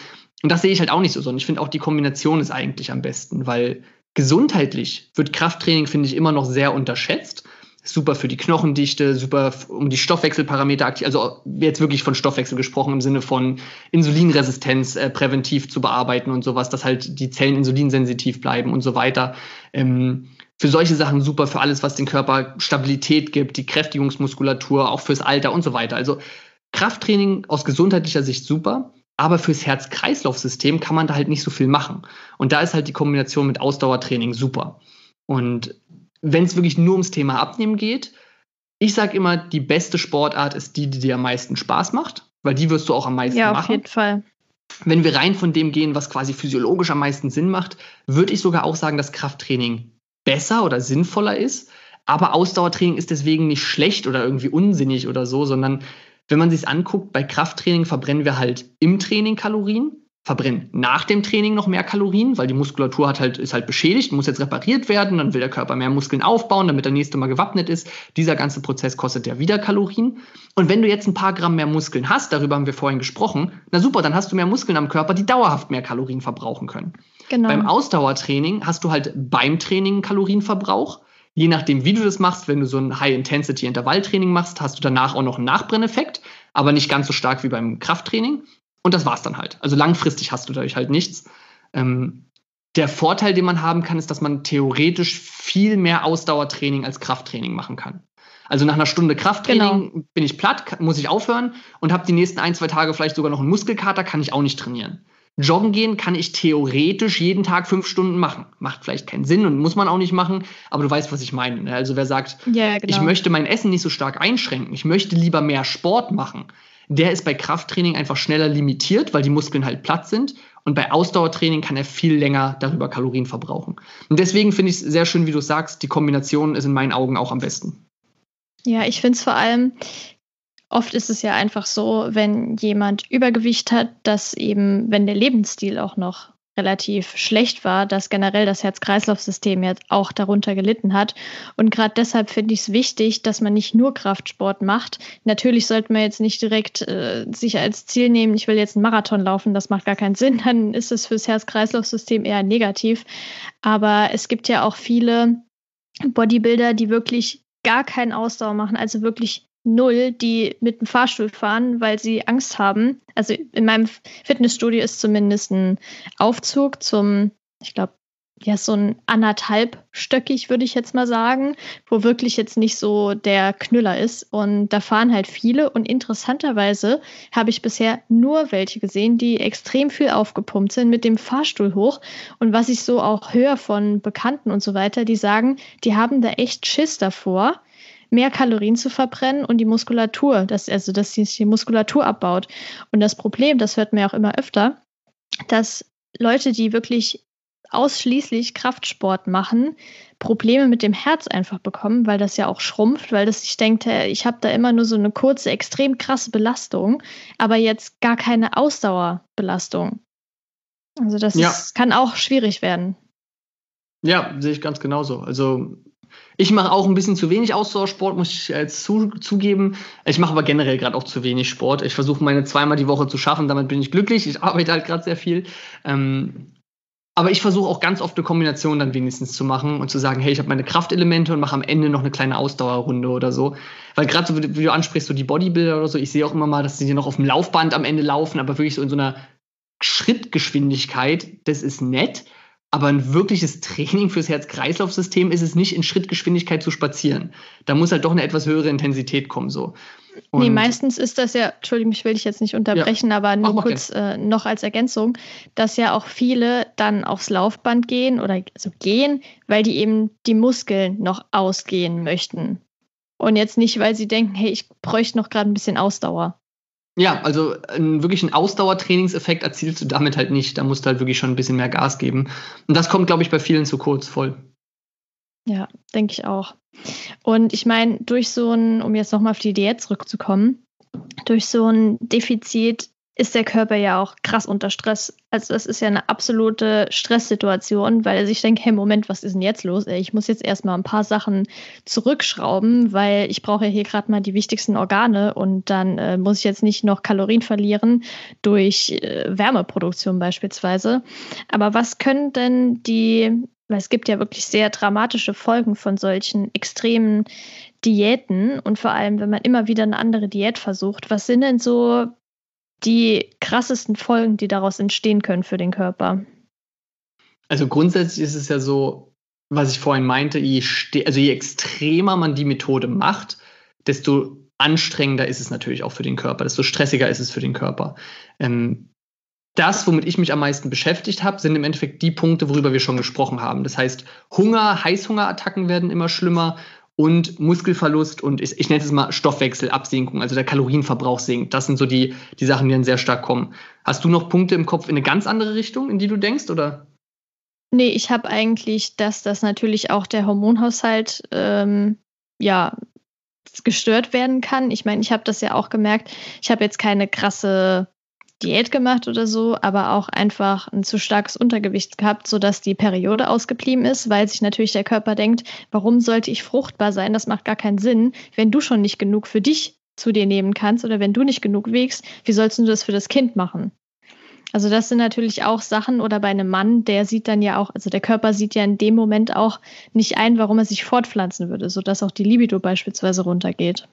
Und das sehe ich halt auch nicht so, sondern ich finde auch die Kombination ist eigentlich am besten, weil gesundheitlich wird Krafttraining, finde ich, immer noch sehr unterschätzt super für die Knochendichte, super um die Stoffwechselparameter aktiv, also jetzt wirklich von Stoffwechsel gesprochen im Sinne von Insulinresistenz äh, präventiv zu bearbeiten und sowas, dass halt die Zellen insulinsensitiv bleiben und so weiter. Ähm, für solche Sachen super, für alles, was den Körper Stabilität gibt, die Kräftigungsmuskulatur, auch fürs Alter und so weiter. Also Krafttraining aus gesundheitlicher Sicht super, aber fürs Herz-Kreislauf-System kann man da halt nicht so viel machen. Und da ist halt die Kombination mit Ausdauertraining super. Und wenn es wirklich nur ums Thema Abnehmen geht, ich sage immer, die beste Sportart ist die, die dir am meisten Spaß macht, weil die wirst du auch am meisten machen. Ja, auf jeden Fall. Wenn wir rein von dem gehen, was quasi physiologisch am meisten Sinn macht, würde ich sogar auch sagen, dass Krafttraining besser oder sinnvoller ist. Aber Ausdauertraining ist deswegen nicht schlecht oder irgendwie unsinnig oder so, sondern wenn man sich anguckt, bei Krafttraining verbrennen wir halt im Training Kalorien verbrennen nach dem Training noch mehr Kalorien, weil die Muskulatur hat halt, ist halt beschädigt, muss jetzt repariert werden, dann will der Körper mehr Muskeln aufbauen, damit der nächste Mal gewappnet ist. Dieser ganze Prozess kostet ja wieder Kalorien. Und wenn du jetzt ein paar Gramm mehr Muskeln hast, darüber haben wir vorhin gesprochen, na super, dann hast du mehr Muskeln am Körper, die dauerhaft mehr Kalorien verbrauchen können. Genau. Beim Ausdauertraining hast du halt beim Training einen Kalorienverbrauch. Je nachdem, wie du das machst, wenn du so ein High-Intensity-Intervalltraining machst, hast du danach auch noch einen Nachbrenneffekt, aber nicht ganz so stark wie beim Krafttraining. Und das war's dann halt. Also langfristig hast du dadurch halt nichts. Ähm, der Vorteil, den man haben kann, ist, dass man theoretisch viel mehr Ausdauertraining als Krafttraining machen kann. Also nach einer Stunde Krafttraining genau. bin ich platt, muss ich aufhören und habe die nächsten ein, zwei Tage vielleicht sogar noch einen Muskelkater, kann ich auch nicht trainieren. Joggen gehen kann ich theoretisch jeden Tag fünf Stunden machen. Macht vielleicht keinen Sinn und muss man auch nicht machen, aber du weißt, was ich meine. Ne? Also wer sagt, ja, genau. ich möchte mein Essen nicht so stark einschränken, ich möchte lieber mehr Sport machen, der ist bei Krafttraining einfach schneller limitiert, weil die Muskeln halt platt sind. Und bei Ausdauertraining kann er viel länger darüber Kalorien verbrauchen. Und deswegen finde ich es sehr schön, wie du sagst, die Kombination ist in meinen Augen auch am besten. Ja, ich finde es vor allem, oft ist es ja einfach so, wenn jemand Übergewicht hat, dass eben, wenn der Lebensstil auch noch relativ schlecht war, dass generell das Herz-Kreislauf-System jetzt auch darunter gelitten hat. Und gerade deshalb finde ich es wichtig, dass man nicht nur Kraftsport macht. Natürlich sollte man jetzt nicht direkt äh, sich als Ziel nehmen, ich will jetzt einen Marathon laufen, das macht gar keinen Sinn, dann ist es fürs Herz-Kreislauf-System eher negativ. Aber es gibt ja auch viele Bodybuilder, die wirklich gar keinen Ausdauer machen, also wirklich null, die mit dem Fahrstuhl fahren, weil sie Angst haben. Also in meinem Fitnessstudio ist zumindest ein Aufzug zum, ich glaube, ja, so ein anderthalbstöckig, würde ich jetzt mal sagen, wo wirklich jetzt nicht so der Knüller ist. Und da fahren halt viele. Und interessanterweise habe ich bisher nur welche gesehen, die extrem viel aufgepumpt sind mit dem Fahrstuhl hoch. Und was ich so auch höre von Bekannten und so weiter, die sagen, die haben da echt Schiss davor, mehr Kalorien zu verbrennen und die Muskulatur, dass, also dass sich die Muskulatur abbaut. Und das Problem, das hört man ja auch immer öfter, dass Leute, die wirklich ausschließlich Kraftsport machen, Probleme mit dem Herz einfach bekommen, weil das ja auch schrumpft, weil das ich denke, ich habe da immer nur so eine kurze, extrem krasse Belastung, aber jetzt gar keine Ausdauerbelastung. Also das ja. ist, kann auch schwierig werden. Ja, sehe ich ganz genauso. Also ich mache auch ein bisschen zu wenig Ausdauersport, muss ich jetzt zu, zugeben. Ich mache aber generell gerade auch zu wenig Sport. Ich versuche meine zweimal die Woche zu schaffen, damit bin ich glücklich. Ich arbeite halt gerade sehr viel. Ähm, aber ich versuche auch ganz oft eine Kombination dann wenigstens zu machen und zu sagen, hey, ich habe meine Kraftelemente und mache am Ende noch eine kleine Ausdauerrunde oder so. Weil gerade so, wie du ansprichst, so die Bodybuilder oder so, ich sehe auch immer mal, dass sie noch auf dem Laufband am Ende laufen, aber wirklich so in so einer Schrittgeschwindigkeit, das ist nett. Aber ein wirkliches Training fürs Herz-Kreislauf-System ist es nicht, in Schrittgeschwindigkeit zu spazieren. Da muss halt doch eine etwas höhere Intensität kommen. So. Und nee, meistens ist das ja, Entschuldigung, ich will dich jetzt nicht unterbrechen, ja, aber nur kurz äh, noch als Ergänzung, dass ja auch viele dann aufs Laufband gehen oder so gehen, weil die eben die Muskeln noch ausgehen möchten. Und jetzt nicht, weil sie denken, hey, ich bräuchte noch gerade ein bisschen Ausdauer. Ja, also einen wirklichen Ausdauertrainingseffekt erzielst du damit halt nicht. Da musst du halt wirklich schon ein bisschen mehr Gas geben. Und das kommt, glaube ich, bei vielen zu kurz voll. Ja, denke ich auch. Und ich meine, durch so ein, um jetzt nochmal auf die Diät zurückzukommen, durch so ein Defizit ist der Körper ja auch krass unter Stress. Also das ist ja eine absolute Stresssituation, weil er sich denkt, hey Moment, was ist denn jetzt los? Ich muss jetzt erstmal ein paar Sachen zurückschrauben, weil ich brauche ja hier gerade mal die wichtigsten Organe und dann äh, muss ich jetzt nicht noch Kalorien verlieren durch äh, Wärmeproduktion beispielsweise. Aber was können denn die, weil es gibt ja wirklich sehr dramatische Folgen von solchen extremen Diäten und vor allem, wenn man immer wieder eine andere Diät versucht, was sind denn so die krassesten Folgen, die daraus entstehen können für den Körper? Also grundsätzlich ist es ja so, was ich vorhin meinte, je, also je extremer man die Methode macht, desto anstrengender ist es natürlich auch für den Körper, desto stressiger ist es für den Körper. Ähm, das, womit ich mich am meisten beschäftigt habe, sind im Endeffekt die Punkte, worüber wir schon gesprochen haben. Das heißt, Hunger, Heißhungerattacken werden immer schlimmer und Muskelverlust und ich, ich nenne es mal Stoffwechselabsenkung, also der Kalorienverbrauch sinkt. Das sind so die, die Sachen, die dann sehr stark kommen. Hast du noch Punkte im Kopf in eine ganz andere Richtung, in die du denkst, oder? Nee, ich habe eigentlich, dass das natürlich auch der Hormonhaushalt ähm, ja gestört werden kann. Ich meine, ich habe das ja auch gemerkt. Ich habe jetzt keine krasse Diät gemacht oder so, aber auch einfach ein zu starkes Untergewicht gehabt, sodass die Periode ausgeblieben ist, weil sich natürlich der Körper denkt, warum sollte ich fruchtbar sein? Das macht gar keinen Sinn, wenn du schon nicht genug für dich zu dir nehmen kannst oder wenn du nicht genug wiegst, wie sollst du das für das Kind machen? Also das sind natürlich auch Sachen oder bei einem Mann, der sieht dann ja auch, also der Körper sieht ja in dem Moment auch nicht ein, warum er sich fortpflanzen würde, sodass auch die Libido beispielsweise runtergeht.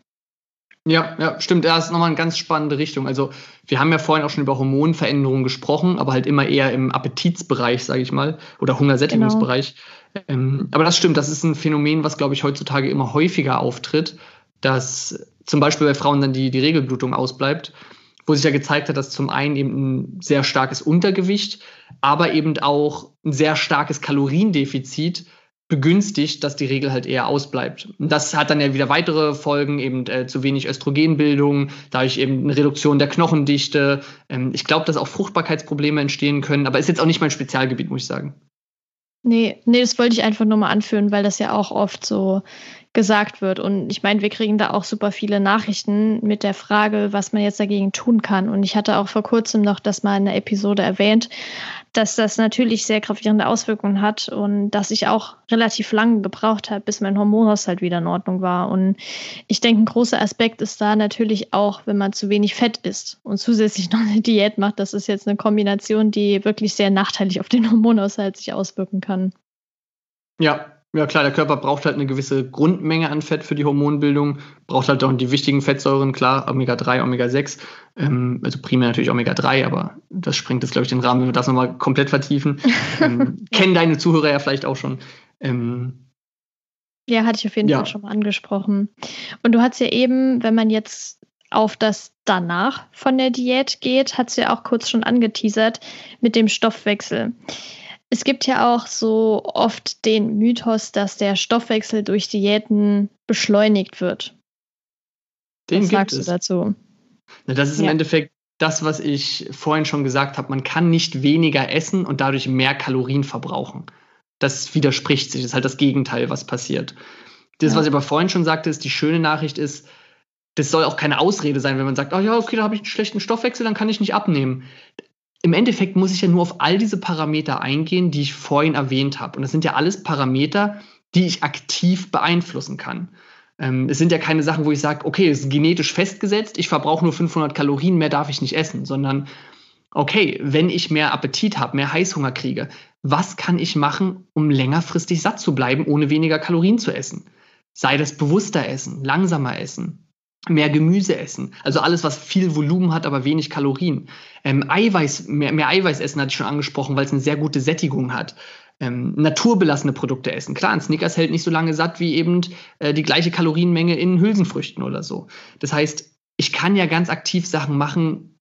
Ja, ja, stimmt. Ja, das ist nochmal eine ganz spannende Richtung. Also, wir haben ja vorhin auch schon über Hormonveränderungen gesprochen, aber halt immer eher im Appetitsbereich, sage ich mal, oder Hungersättigungsbereich. Genau. Ähm, aber das stimmt, das ist ein Phänomen, was, glaube ich, heutzutage immer häufiger auftritt, dass zum Beispiel bei Frauen dann die, die Regelblutung ausbleibt. wo sich ja gezeigt hat, dass zum einen eben ein sehr starkes Untergewicht, aber eben auch ein sehr starkes Kaloriendefizit begünstigt, dass die Regel halt eher ausbleibt. Und das hat dann ja wieder weitere Folgen, eben äh, zu wenig Östrogenbildung, dadurch eben eine Reduktion der Knochendichte. Ähm, ich glaube, dass auch Fruchtbarkeitsprobleme entstehen können, aber ist jetzt auch nicht mein Spezialgebiet, muss ich sagen. Nee, nee, das wollte ich einfach nur mal anführen, weil das ja auch oft so gesagt wird. Und ich meine, wir kriegen da auch super viele Nachrichten mit der Frage, was man jetzt dagegen tun kann. Und ich hatte auch vor kurzem noch das mal in der Episode erwähnt, dass das natürlich sehr gravierende Auswirkungen hat und dass ich auch relativ lange gebraucht habe, bis mein Hormonhaushalt wieder in Ordnung war. Und ich denke, ein großer Aspekt ist da natürlich auch, wenn man zu wenig Fett isst und zusätzlich noch eine Diät macht. Das ist jetzt eine Kombination, die wirklich sehr nachteilig auf den Hormonhaushalt sich auswirken kann. Ja, ja, klar, der Körper braucht halt eine gewisse Grundmenge an Fett für die Hormonbildung, braucht halt auch die wichtigen Fettsäuren, klar, Omega-3, Omega-6, ähm, also primär natürlich Omega-3, aber das sprengt jetzt, glaube ich, den Rahmen, wenn wir das nochmal komplett vertiefen. ähm, kennen deine Zuhörer ja vielleicht auch schon. Ähm, ja, hatte ich auf jeden ja. Fall schon mal angesprochen. Und du hast ja eben, wenn man jetzt auf das danach von der Diät geht, hat es ja auch kurz schon angeteasert mit dem Stoffwechsel. Es gibt ja auch so oft den Mythos, dass der Stoffwechsel durch Diäten beschleunigt wird. Den was sagst es. du dazu? Na, das ist ja. im Endeffekt das, was ich vorhin schon gesagt habe. Man kann nicht weniger essen und dadurch mehr Kalorien verbrauchen. Das widerspricht sich. Das ist halt das Gegenteil, was passiert. Das, ja. was ich aber vorhin schon sagte, ist, die schöne Nachricht ist, das soll auch keine Ausrede sein, wenn man sagt, oh ja, okay, da habe ich einen schlechten Stoffwechsel, dann kann ich nicht abnehmen im Endeffekt muss ich ja nur auf all diese Parameter eingehen, die ich vorhin erwähnt habe. Und das sind ja alles Parameter, die ich aktiv beeinflussen kann. Ähm, es sind ja keine Sachen, wo ich sage, okay, es ist genetisch festgesetzt, ich verbrauche nur 500 Kalorien, mehr darf ich nicht essen, sondern okay, wenn ich mehr Appetit habe, mehr Heißhunger kriege, was kann ich machen, um längerfristig satt zu bleiben, ohne weniger Kalorien zu essen? Sei das bewusster essen, langsamer essen, mehr Gemüse essen. Also alles, was viel Volumen hat, aber wenig Kalorien. Ähm, Eiweiß, mehr, mehr Eiweiß essen hatte ich schon angesprochen, weil es eine sehr gute Sättigung hat. Ähm, naturbelassene Produkte essen. Klar, ein Snickers hält nicht so lange satt wie eben äh, die gleiche Kalorienmenge in Hülsenfrüchten oder so. Das heißt, ich kann ja ganz aktiv Sachen machen,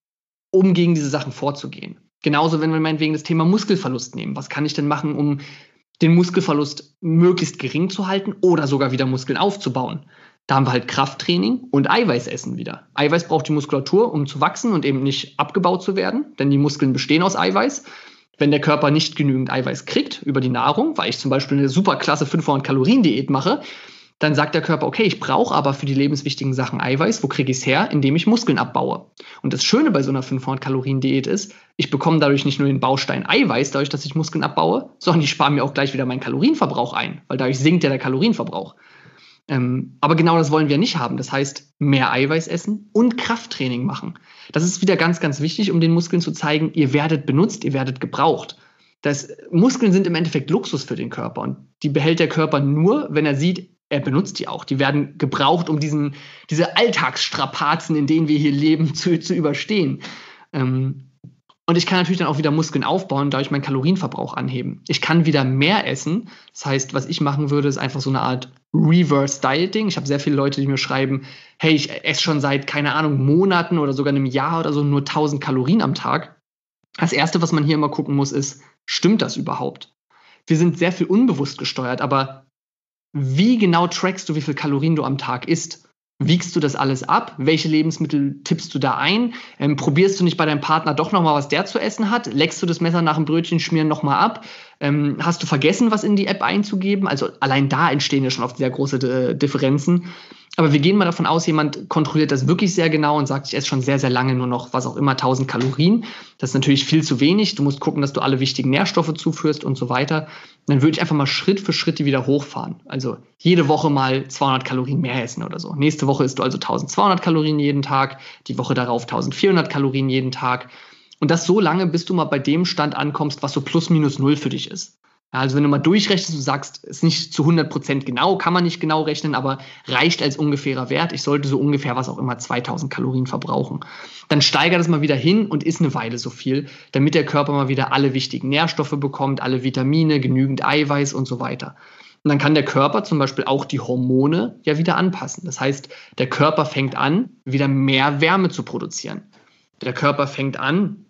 um gegen diese Sachen vorzugehen. Genauso, wenn wir meinetwegen das Thema Muskelverlust nehmen. Was kann ich denn machen, um den Muskelverlust möglichst gering zu halten oder sogar wieder Muskeln aufzubauen? Da haben wir halt Krafttraining und Eiweißessen wieder. Eiweiß braucht die Muskulatur, um zu wachsen und eben nicht abgebaut zu werden, denn die Muskeln bestehen aus Eiweiß. Wenn der Körper nicht genügend Eiweiß kriegt über die Nahrung, weil ich zum Beispiel eine super klasse 500 Kalorien Diät mache, dann sagt der Körper, okay, ich brauche aber für die lebenswichtigen Sachen Eiweiß. Wo kriege ich es her? Indem ich Muskeln abbaue. Und das Schöne bei so einer 500 Kalorien Diät ist, ich bekomme dadurch nicht nur den Baustein Eiweiß, dadurch, dass ich Muskeln abbaue, sondern ich spare mir auch gleich wieder meinen Kalorienverbrauch ein, weil dadurch sinkt ja der Kalorienverbrauch. Ähm, aber genau das wollen wir nicht haben. Das heißt, mehr Eiweiß essen und Krafttraining machen. Das ist wieder ganz, ganz wichtig, um den Muskeln zu zeigen, ihr werdet benutzt, ihr werdet gebraucht. Das, Muskeln sind im Endeffekt Luxus für den Körper und die behält der Körper nur, wenn er sieht, er benutzt die auch. Die werden gebraucht, um diesen, diese Alltagsstrapazen, in denen wir hier leben, zu, zu überstehen. Ähm, und ich kann natürlich dann auch wieder Muskeln aufbauen, dadurch meinen Kalorienverbrauch anheben. Ich kann wieder mehr essen. Das heißt, was ich machen würde, ist einfach so eine Art Reverse Dieting. Ich habe sehr viele Leute, die mir schreiben, hey, ich esse schon seit, keine Ahnung, Monaten oder sogar einem Jahr oder so nur 1000 Kalorien am Tag. Das Erste, was man hier immer gucken muss, ist, stimmt das überhaupt? Wir sind sehr viel unbewusst gesteuert, aber wie genau trackst du, wie viel Kalorien du am Tag isst? Wiegst du das alles ab? Welche Lebensmittel tippst du da ein? Ähm, probierst du nicht bei deinem Partner doch nochmal, was der zu essen hat? Leckst du das Messer nach dem Brötchen schmieren nochmal ab? Ähm, hast du vergessen, was in die App einzugeben? Also allein da entstehen ja schon oft sehr große äh, Differenzen. Aber wir gehen mal davon aus, jemand kontrolliert das wirklich sehr genau und sagt, ich esse schon sehr, sehr lange nur noch, was auch immer, 1000 Kalorien. Das ist natürlich viel zu wenig. Du musst gucken, dass du alle wichtigen Nährstoffe zuführst und so weiter. dann würde ich einfach mal Schritt für Schritt die wieder hochfahren. Also jede Woche mal 200 Kalorien mehr essen oder so. Nächste Woche isst du also 1200 Kalorien jeden Tag. Die Woche darauf 1400 Kalorien jeden Tag. Und das so lange, bis du mal bei dem Stand ankommst, was so plus minus null für dich ist. Ja, also wenn du mal durchrechnest und sagst, ist nicht zu 100 Prozent genau, kann man nicht genau rechnen, aber reicht als ungefährer Wert. Ich sollte so ungefähr was auch immer 2000 Kalorien verbrauchen. Dann steigert es mal wieder hin und isst eine Weile so viel, damit der Körper mal wieder alle wichtigen Nährstoffe bekommt, alle Vitamine, genügend Eiweiß und so weiter. Und dann kann der Körper zum Beispiel auch die Hormone ja wieder anpassen. Das heißt, der Körper fängt an, wieder mehr Wärme zu produzieren. Der Körper fängt an,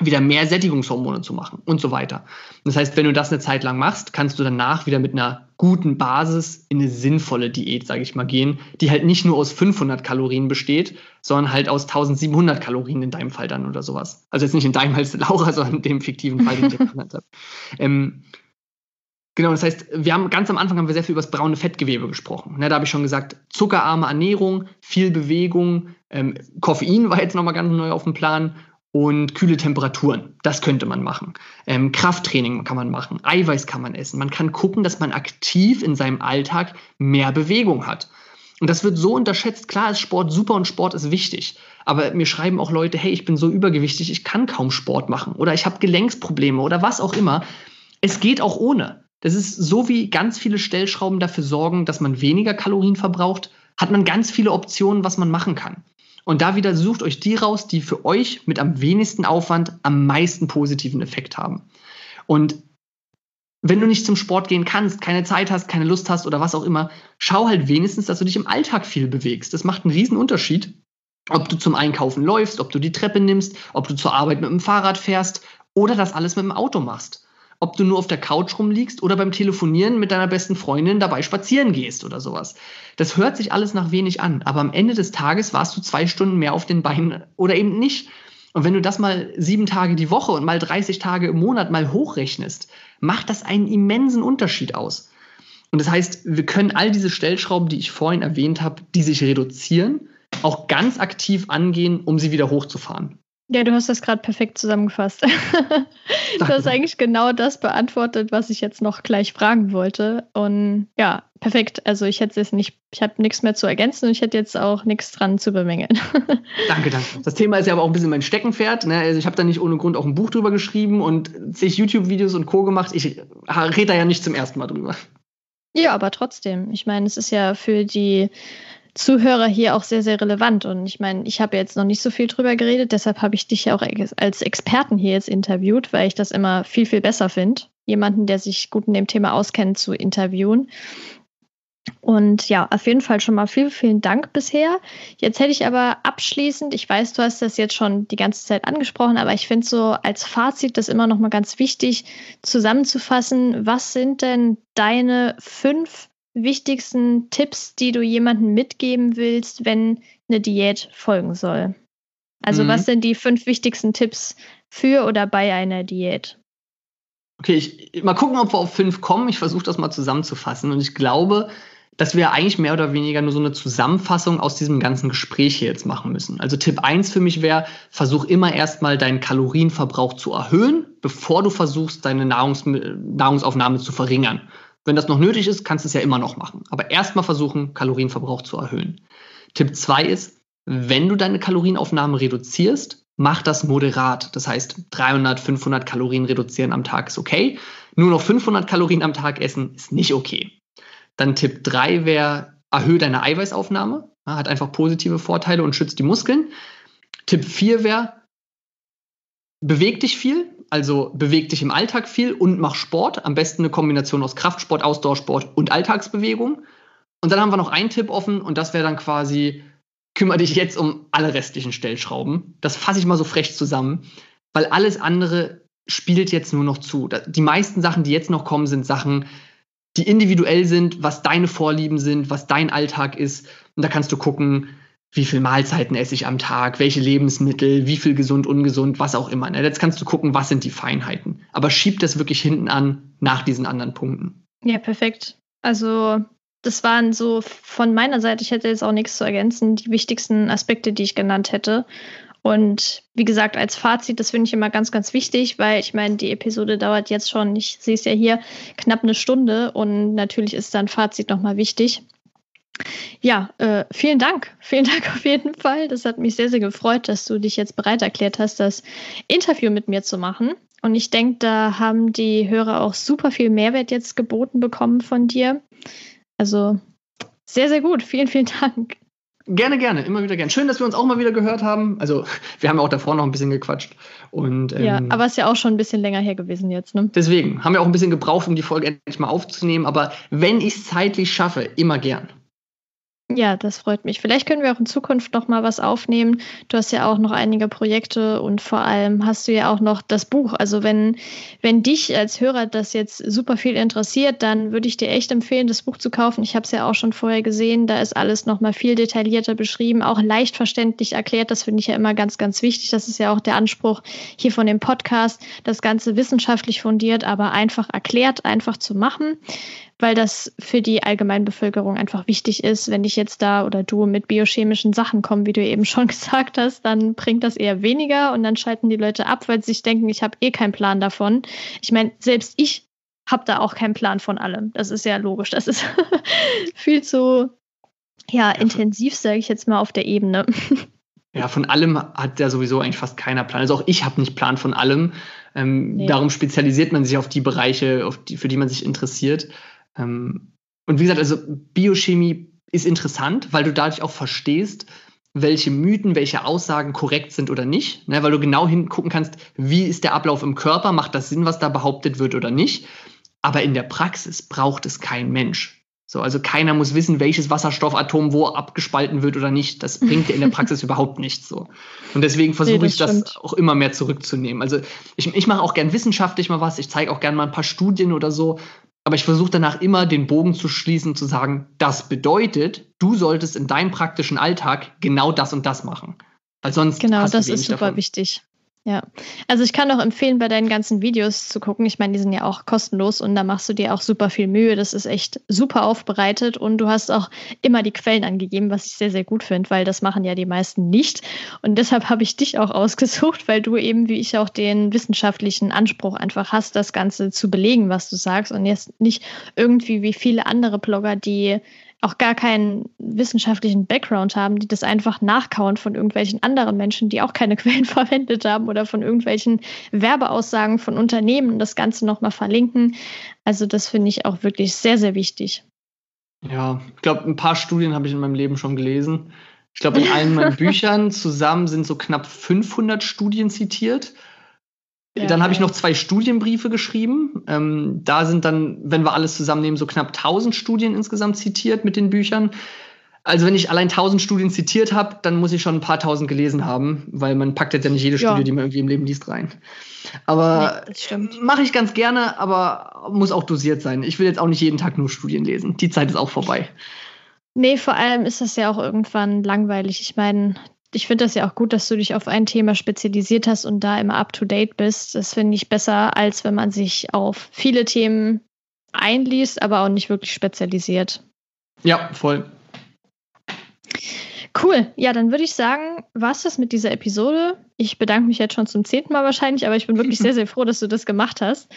wieder mehr Sättigungshormone zu machen und so weiter. Das heißt, wenn du das eine Zeit lang machst, kannst du danach wieder mit einer guten Basis in eine sinnvolle Diät, sage ich mal, gehen, die halt nicht nur aus 500 Kalorien besteht, sondern halt aus 1700 Kalorien in deinem Fall dann oder sowas. Also jetzt nicht in deinem Fall, Laura, sondern in dem fiktiven Fall, den ich genannt habe. Ähm, Genau, das heißt, wir haben ganz am Anfang haben wir sehr viel über das braune Fettgewebe gesprochen. Ne, da habe ich schon gesagt, zuckerarme Ernährung, viel Bewegung, ähm, Koffein war jetzt nochmal ganz neu auf dem Plan und kühle Temperaturen. Das könnte man machen. Ähm, Krafttraining kann man machen, Eiweiß kann man essen. Man kann gucken, dass man aktiv in seinem Alltag mehr Bewegung hat. Und das wird so unterschätzt. Klar ist Sport super und Sport ist wichtig. Aber mir schreiben auch Leute, hey, ich bin so übergewichtig, ich kann kaum Sport machen oder ich habe Gelenksprobleme oder was auch immer. Es geht auch ohne. Das ist so wie ganz viele Stellschrauben dafür sorgen, dass man weniger Kalorien verbraucht, hat man ganz viele Optionen, was man machen kann. Und da wieder sucht euch die raus, die für euch mit am wenigsten Aufwand am meisten positiven Effekt haben. Und wenn du nicht zum Sport gehen kannst, keine Zeit hast, keine Lust hast oder was auch immer, schau halt wenigstens, dass du dich im Alltag viel bewegst. Das macht einen riesen Unterschied, ob du zum Einkaufen läufst, ob du die Treppe nimmst, ob du zur Arbeit mit dem Fahrrad fährst oder das alles mit dem Auto machst. Ob du nur auf der Couch rumliegst oder beim Telefonieren mit deiner besten Freundin dabei spazieren gehst oder sowas. Das hört sich alles nach wenig an, aber am Ende des Tages warst du zwei Stunden mehr auf den Beinen oder eben nicht. Und wenn du das mal sieben Tage die Woche und mal 30 Tage im Monat mal hochrechnest, macht das einen immensen Unterschied aus. Und das heißt, wir können all diese Stellschrauben, die ich vorhin erwähnt habe, die sich reduzieren, auch ganz aktiv angehen, um sie wieder hochzufahren. Ja, du hast das gerade perfekt zusammengefasst. du hast eigentlich genau das beantwortet, was ich jetzt noch gleich fragen wollte. Und ja, perfekt. Also ich hätte jetzt nicht, ich habe nichts mehr zu ergänzen und ich hätte jetzt auch nichts dran zu bemängeln. danke, danke. Das Thema ist ja aber auch ein bisschen mein Steckenpferd. Ne? Also ich habe da nicht ohne Grund auch ein Buch drüber geschrieben und zig YouTube-Videos und Co. gemacht. Ich rede da ja nicht zum ersten Mal drüber. Ja, aber trotzdem. Ich meine, es ist ja für die Zuhörer hier auch sehr, sehr relevant. Und ich meine, ich habe jetzt noch nicht so viel drüber geredet, deshalb habe ich dich ja auch als Experten hier jetzt interviewt, weil ich das immer viel, viel besser finde, jemanden, der sich gut in dem Thema auskennt, zu interviewen. Und ja, auf jeden Fall schon mal vielen, vielen Dank bisher. Jetzt hätte ich aber abschließend, ich weiß, du hast das jetzt schon die ganze Zeit angesprochen, aber ich finde so als Fazit das immer noch mal ganz wichtig zusammenzufassen. Was sind denn deine fünf wichtigsten Tipps, die du jemandem mitgeben willst, wenn eine Diät folgen soll? Also mhm. was sind die fünf wichtigsten Tipps für oder bei einer Diät? Okay, ich, mal gucken, ob wir auf fünf kommen. Ich versuche das mal zusammenzufassen. Und ich glaube, dass wir eigentlich mehr oder weniger nur so eine Zusammenfassung aus diesem ganzen Gespräch hier jetzt machen müssen. Also Tipp 1 für mich wäre, versuch immer erstmal deinen Kalorienverbrauch zu erhöhen, bevor du versuchst, deine Nahrungs Nahrungsaufnahme zu verringern. Wenn das noch nötig ist, kannst du es ja immer noch machen. Aber erstmal versuchen, Kalorienverbrauch zu erhöhen. Tipp 2 ist, wenn du deine Kalorienaufnahme reduzierst, mach das moderat. Das heißt, 300, 500 Kalorien reduzieren am Tag ist okay. Nur noch 500 Kalorien am Tag essen ist nicht okay. Dann Tipp 3 wäre, erhöhe deine Eiweißaufnahme. Hat einfach positive Vorteile und schützt die Muskeln. Tipp 4 wäre, beweg dich viel, also beweg dich im Alltag viel und mach Sport. Am besten eine Kombination aus Kraftsport, Ausdauersport und Alltagsbewegung. Und dann haben wir noch einen Tipp offen und das wäre dann quasi, kümmere dich jetzt um alle restlichen Stellschrauben. Das fasse ich mal so frech zusammen, weil alles andere spielt jetzt nur noch zu. Die meisten Sachen, die jetzt noch kommen, sind Sachen, die individuell sind, was deine Vorlieben sind, was dein Alltag ist. Und da kannst du gucken, wie viel Mahlzeiten esse ich am Tag, welche Lebensmittel, wie viel gesund, ungesund, was auch immer. Ne? Jetzt kannst du gucken, was sind die Feinheiten. Aber schieb das wirklich hinten an nach diesen anderen Punkten. Ja, perfekt. Also das waren so von meiner Seite, ich hätte jetzt auch nichts zu ergänzen, die wichtigsten Aspekte, die ich genannt hätte. Und wie gesagt, als Fazit, das finde ich immer ganz, ganz wichtig, weil ich meine, die Episode dauert jetzt schon, ich sehe es ja hier, knapp eine Stunde und natürlich ist dann Fazit nochmal wichtig. Ja, äh, vielen Dank. Vielen Dank auf jeden Fall. Das hat mich sehr, sehr gefreut, dass du dich jetzt bereit erklärt hast, das Interview mit mir zu machen. Und ich denke, da haben die Hörer auch super viel Mehrwert jetzt geboten bekommen von dir. Also sehr, sehr gut. Vielen, vielen Dank. Gerne, gerne, immer wieder gerne. Schön, dass wir uns auch mal wieder gehört haben. Also, wir haben ja auch davor noch ein bisschen gequatscht. Und, ähm, ja, aber es ist ja auch schon ein bisschen länger her gewesen jetzt, ne? Deswegen haben wir auch ein bisschen gebraucht, um die Folge endlich mal aufzunehmen. Aber wenn ich es zeitlich schaffe, immer gern. Ja, das freut mich. Vielleicht können wir auch in Zukunft noch mal was aufnehmen. Du hast ja auch noch einige Projekte und vor allem hast du ja auch noch das Buch. Also wenn, wenn dich als Hörer das jetzt super viel interessiert, dann würde ich dir echt empfehlen, das Buch zu kaufen. Ich habe es ja auch schon vorher gesehen. Da ist alles noch mal viel detaillierter beschrieben, auch leicht verständlich erklärt. Das finde ich ja immer ganz, ganz wichtig. Das ist ja auch der Anspruch hier von dem Podcast, das Ganze wissenschaftlich fundiert, aber einfach erklärt, einfach zu machen weil das für die Allgemeinbevölkerung einfach wichtig ist. Wenn ich jetzt da oder du mit biochemischen Sachen kommen, wie du eben schon gesagt hast, dann bringt das eher weniger und dann schalten die Leute ab, weil sie sich denken, ich habe eh keinen Plan davon. Ich meine, selbst ich habe da auch keinen Plan von allem. Das ist ja logisch. Das ist viel zu ja, intensiv, sage ich jetzt mal, auf der Ebene. Ja, von allem hat ja sowieso eigentlich fast keiner Plan. Also auch ich habe nicht Plan von allem. Ähm, nee. Darum spezialisiert man sich auf die Bereiche, auf die, für die man sich interessiert. Ähm, und wie gesagt, also Biochemie ist interessant, weil du dadurch auch verstehst, welche Mythen, welche Aussagen korrekt sind oder nicht, ne, weil du genau hingucken kannst, wie ist der Ablauf im Körper, macht das Sinn, was da behauptet wird oder nicht. Aber in der Praxis braucht es kein Mensch. So, also keiner muss wissen, welches Wasserstoffatom wo abgespalten wird oder nicht. Das bringt dir in der Praxis überhaupt nichts so. Und deswegen versuche nee, ich das auch immer mehr zurückzunehmen. Also ich, ich mache auch gern wissenschaftlich mal was, ich zeige auch gern mal ein paar Studien oder so, aber ich versuche danach immer den Bogen zu schließen, zu sagen, das bedeutet, du solltest in deinem praktischen Alltag genau das und das machen. Weil sonst genau, das ist super davon. wichtig. Ja, also ich kann auch empfehlen, bei deinen ganzen Videos zu gucken. Ich meine, die sind ja auch kostenlos und da machst du dir auch super viel Mühe. Das ist echt super aufbereitet und du hast auch immer die Quellen angegeben, was ich sehr, sehr gut finde, weil das machen ja die meisten nicht. Und deshalb habe ich dich auch ausgesucht, weil du eben, wie ich auch, den wissenschaftlichen Anspruch einfach hast, das Ganze zu belegen, was du sagst und jetzt nicht irgendwie wie viele andere Blogger, die auch gar keinen wissenschaftlichen Background haben, die das einfach nachkauen von irgendwelchen anderen Menschen, die auch keine Quellen verwendet haben oder von irgendwelchen Werbeaussagen von Unternehmen das Ganze nochmal verlinken. Also das finde ich auch wirklich sehr, sehr wichtig. Ja, ich glaube, ein paar Studien habe ich in meinem Leben schon gelesen. Ich glaube, in allen meinen Büchern zusammen sind so knapp 500 Studien zitiert. Ja, dann habe ich noch zwei Studienbriefe geschrieben. Ähm, da sind dann, wenn wir alles zusammennehmen, so knapp 1000 Studien insgesamt zitiert mit den Büchern. Also wenn ich allein 1000 Studien zitiert habe, dann muss ich schon ein paar tausend gelesen haben, weil man packt jetzt ja nicht jede ja. Studie, die man irgendwie im Leben liest, rein. Aber nee, mache ich ganz gerne, aber muss auch dosiert sein. Ich will jetzt auch nicht jeden Tag nur Studien lesen. Die Zeit ist auch vorbei. Nee, vor allem ist das ja auch irgendwann langweilig. Ich meine, ich finde das ja auch gut, dass du dich auf ein Thema spezialisiert hast und da immer up-to-date bist. Das finde ich besser, als wenn man sich auf viele Themen einliest, aber auch nicht wirklich spezialisiert. Ja, voll. Cool. Ja, dann würde ich sagen, war es das mit dieser Episode. Ich bedanke mich jetzt schon zum zehnten Mal wahrscheinlich, aber ich bin wirklich sehr, sehr froh, dass du das gemacht hast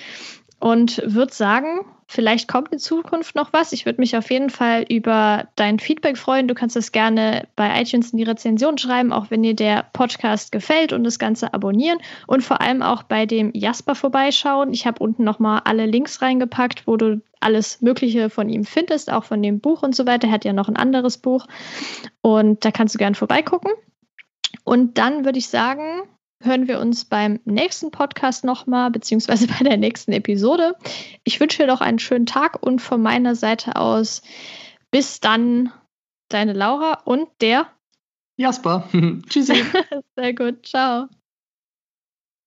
und würde sagen, vielleicht kommt in Zukunft noch was. Ich würde mich auf jeden Fall über dein Feedback freuen. Du kannst das gerne bei iTunes in die Rezension schreiben, auch wenn dir der Podcast gefällt und das Ganze abonnieren und vor allem auch bei dem Jasper vorbeischauen. Ich habe unten nochmal alle Links reingepackt, wo du alles Mögliche von ihm findest, auch von dem Buch und so weiter. Er hat ja noch ein anderes Buch und da kannst du gerne vorbeigucken. Und dann würde ich sagen, hören wir uns beim nächsten Podcast nochmal, beziehungsweise bei der nächsten Episode. Ich wünsche dir noch einen schönen Tag und von meiner Seite aus bis dann deine Laura und der Jasper. Tschüssi. Sehr gut. Ciao.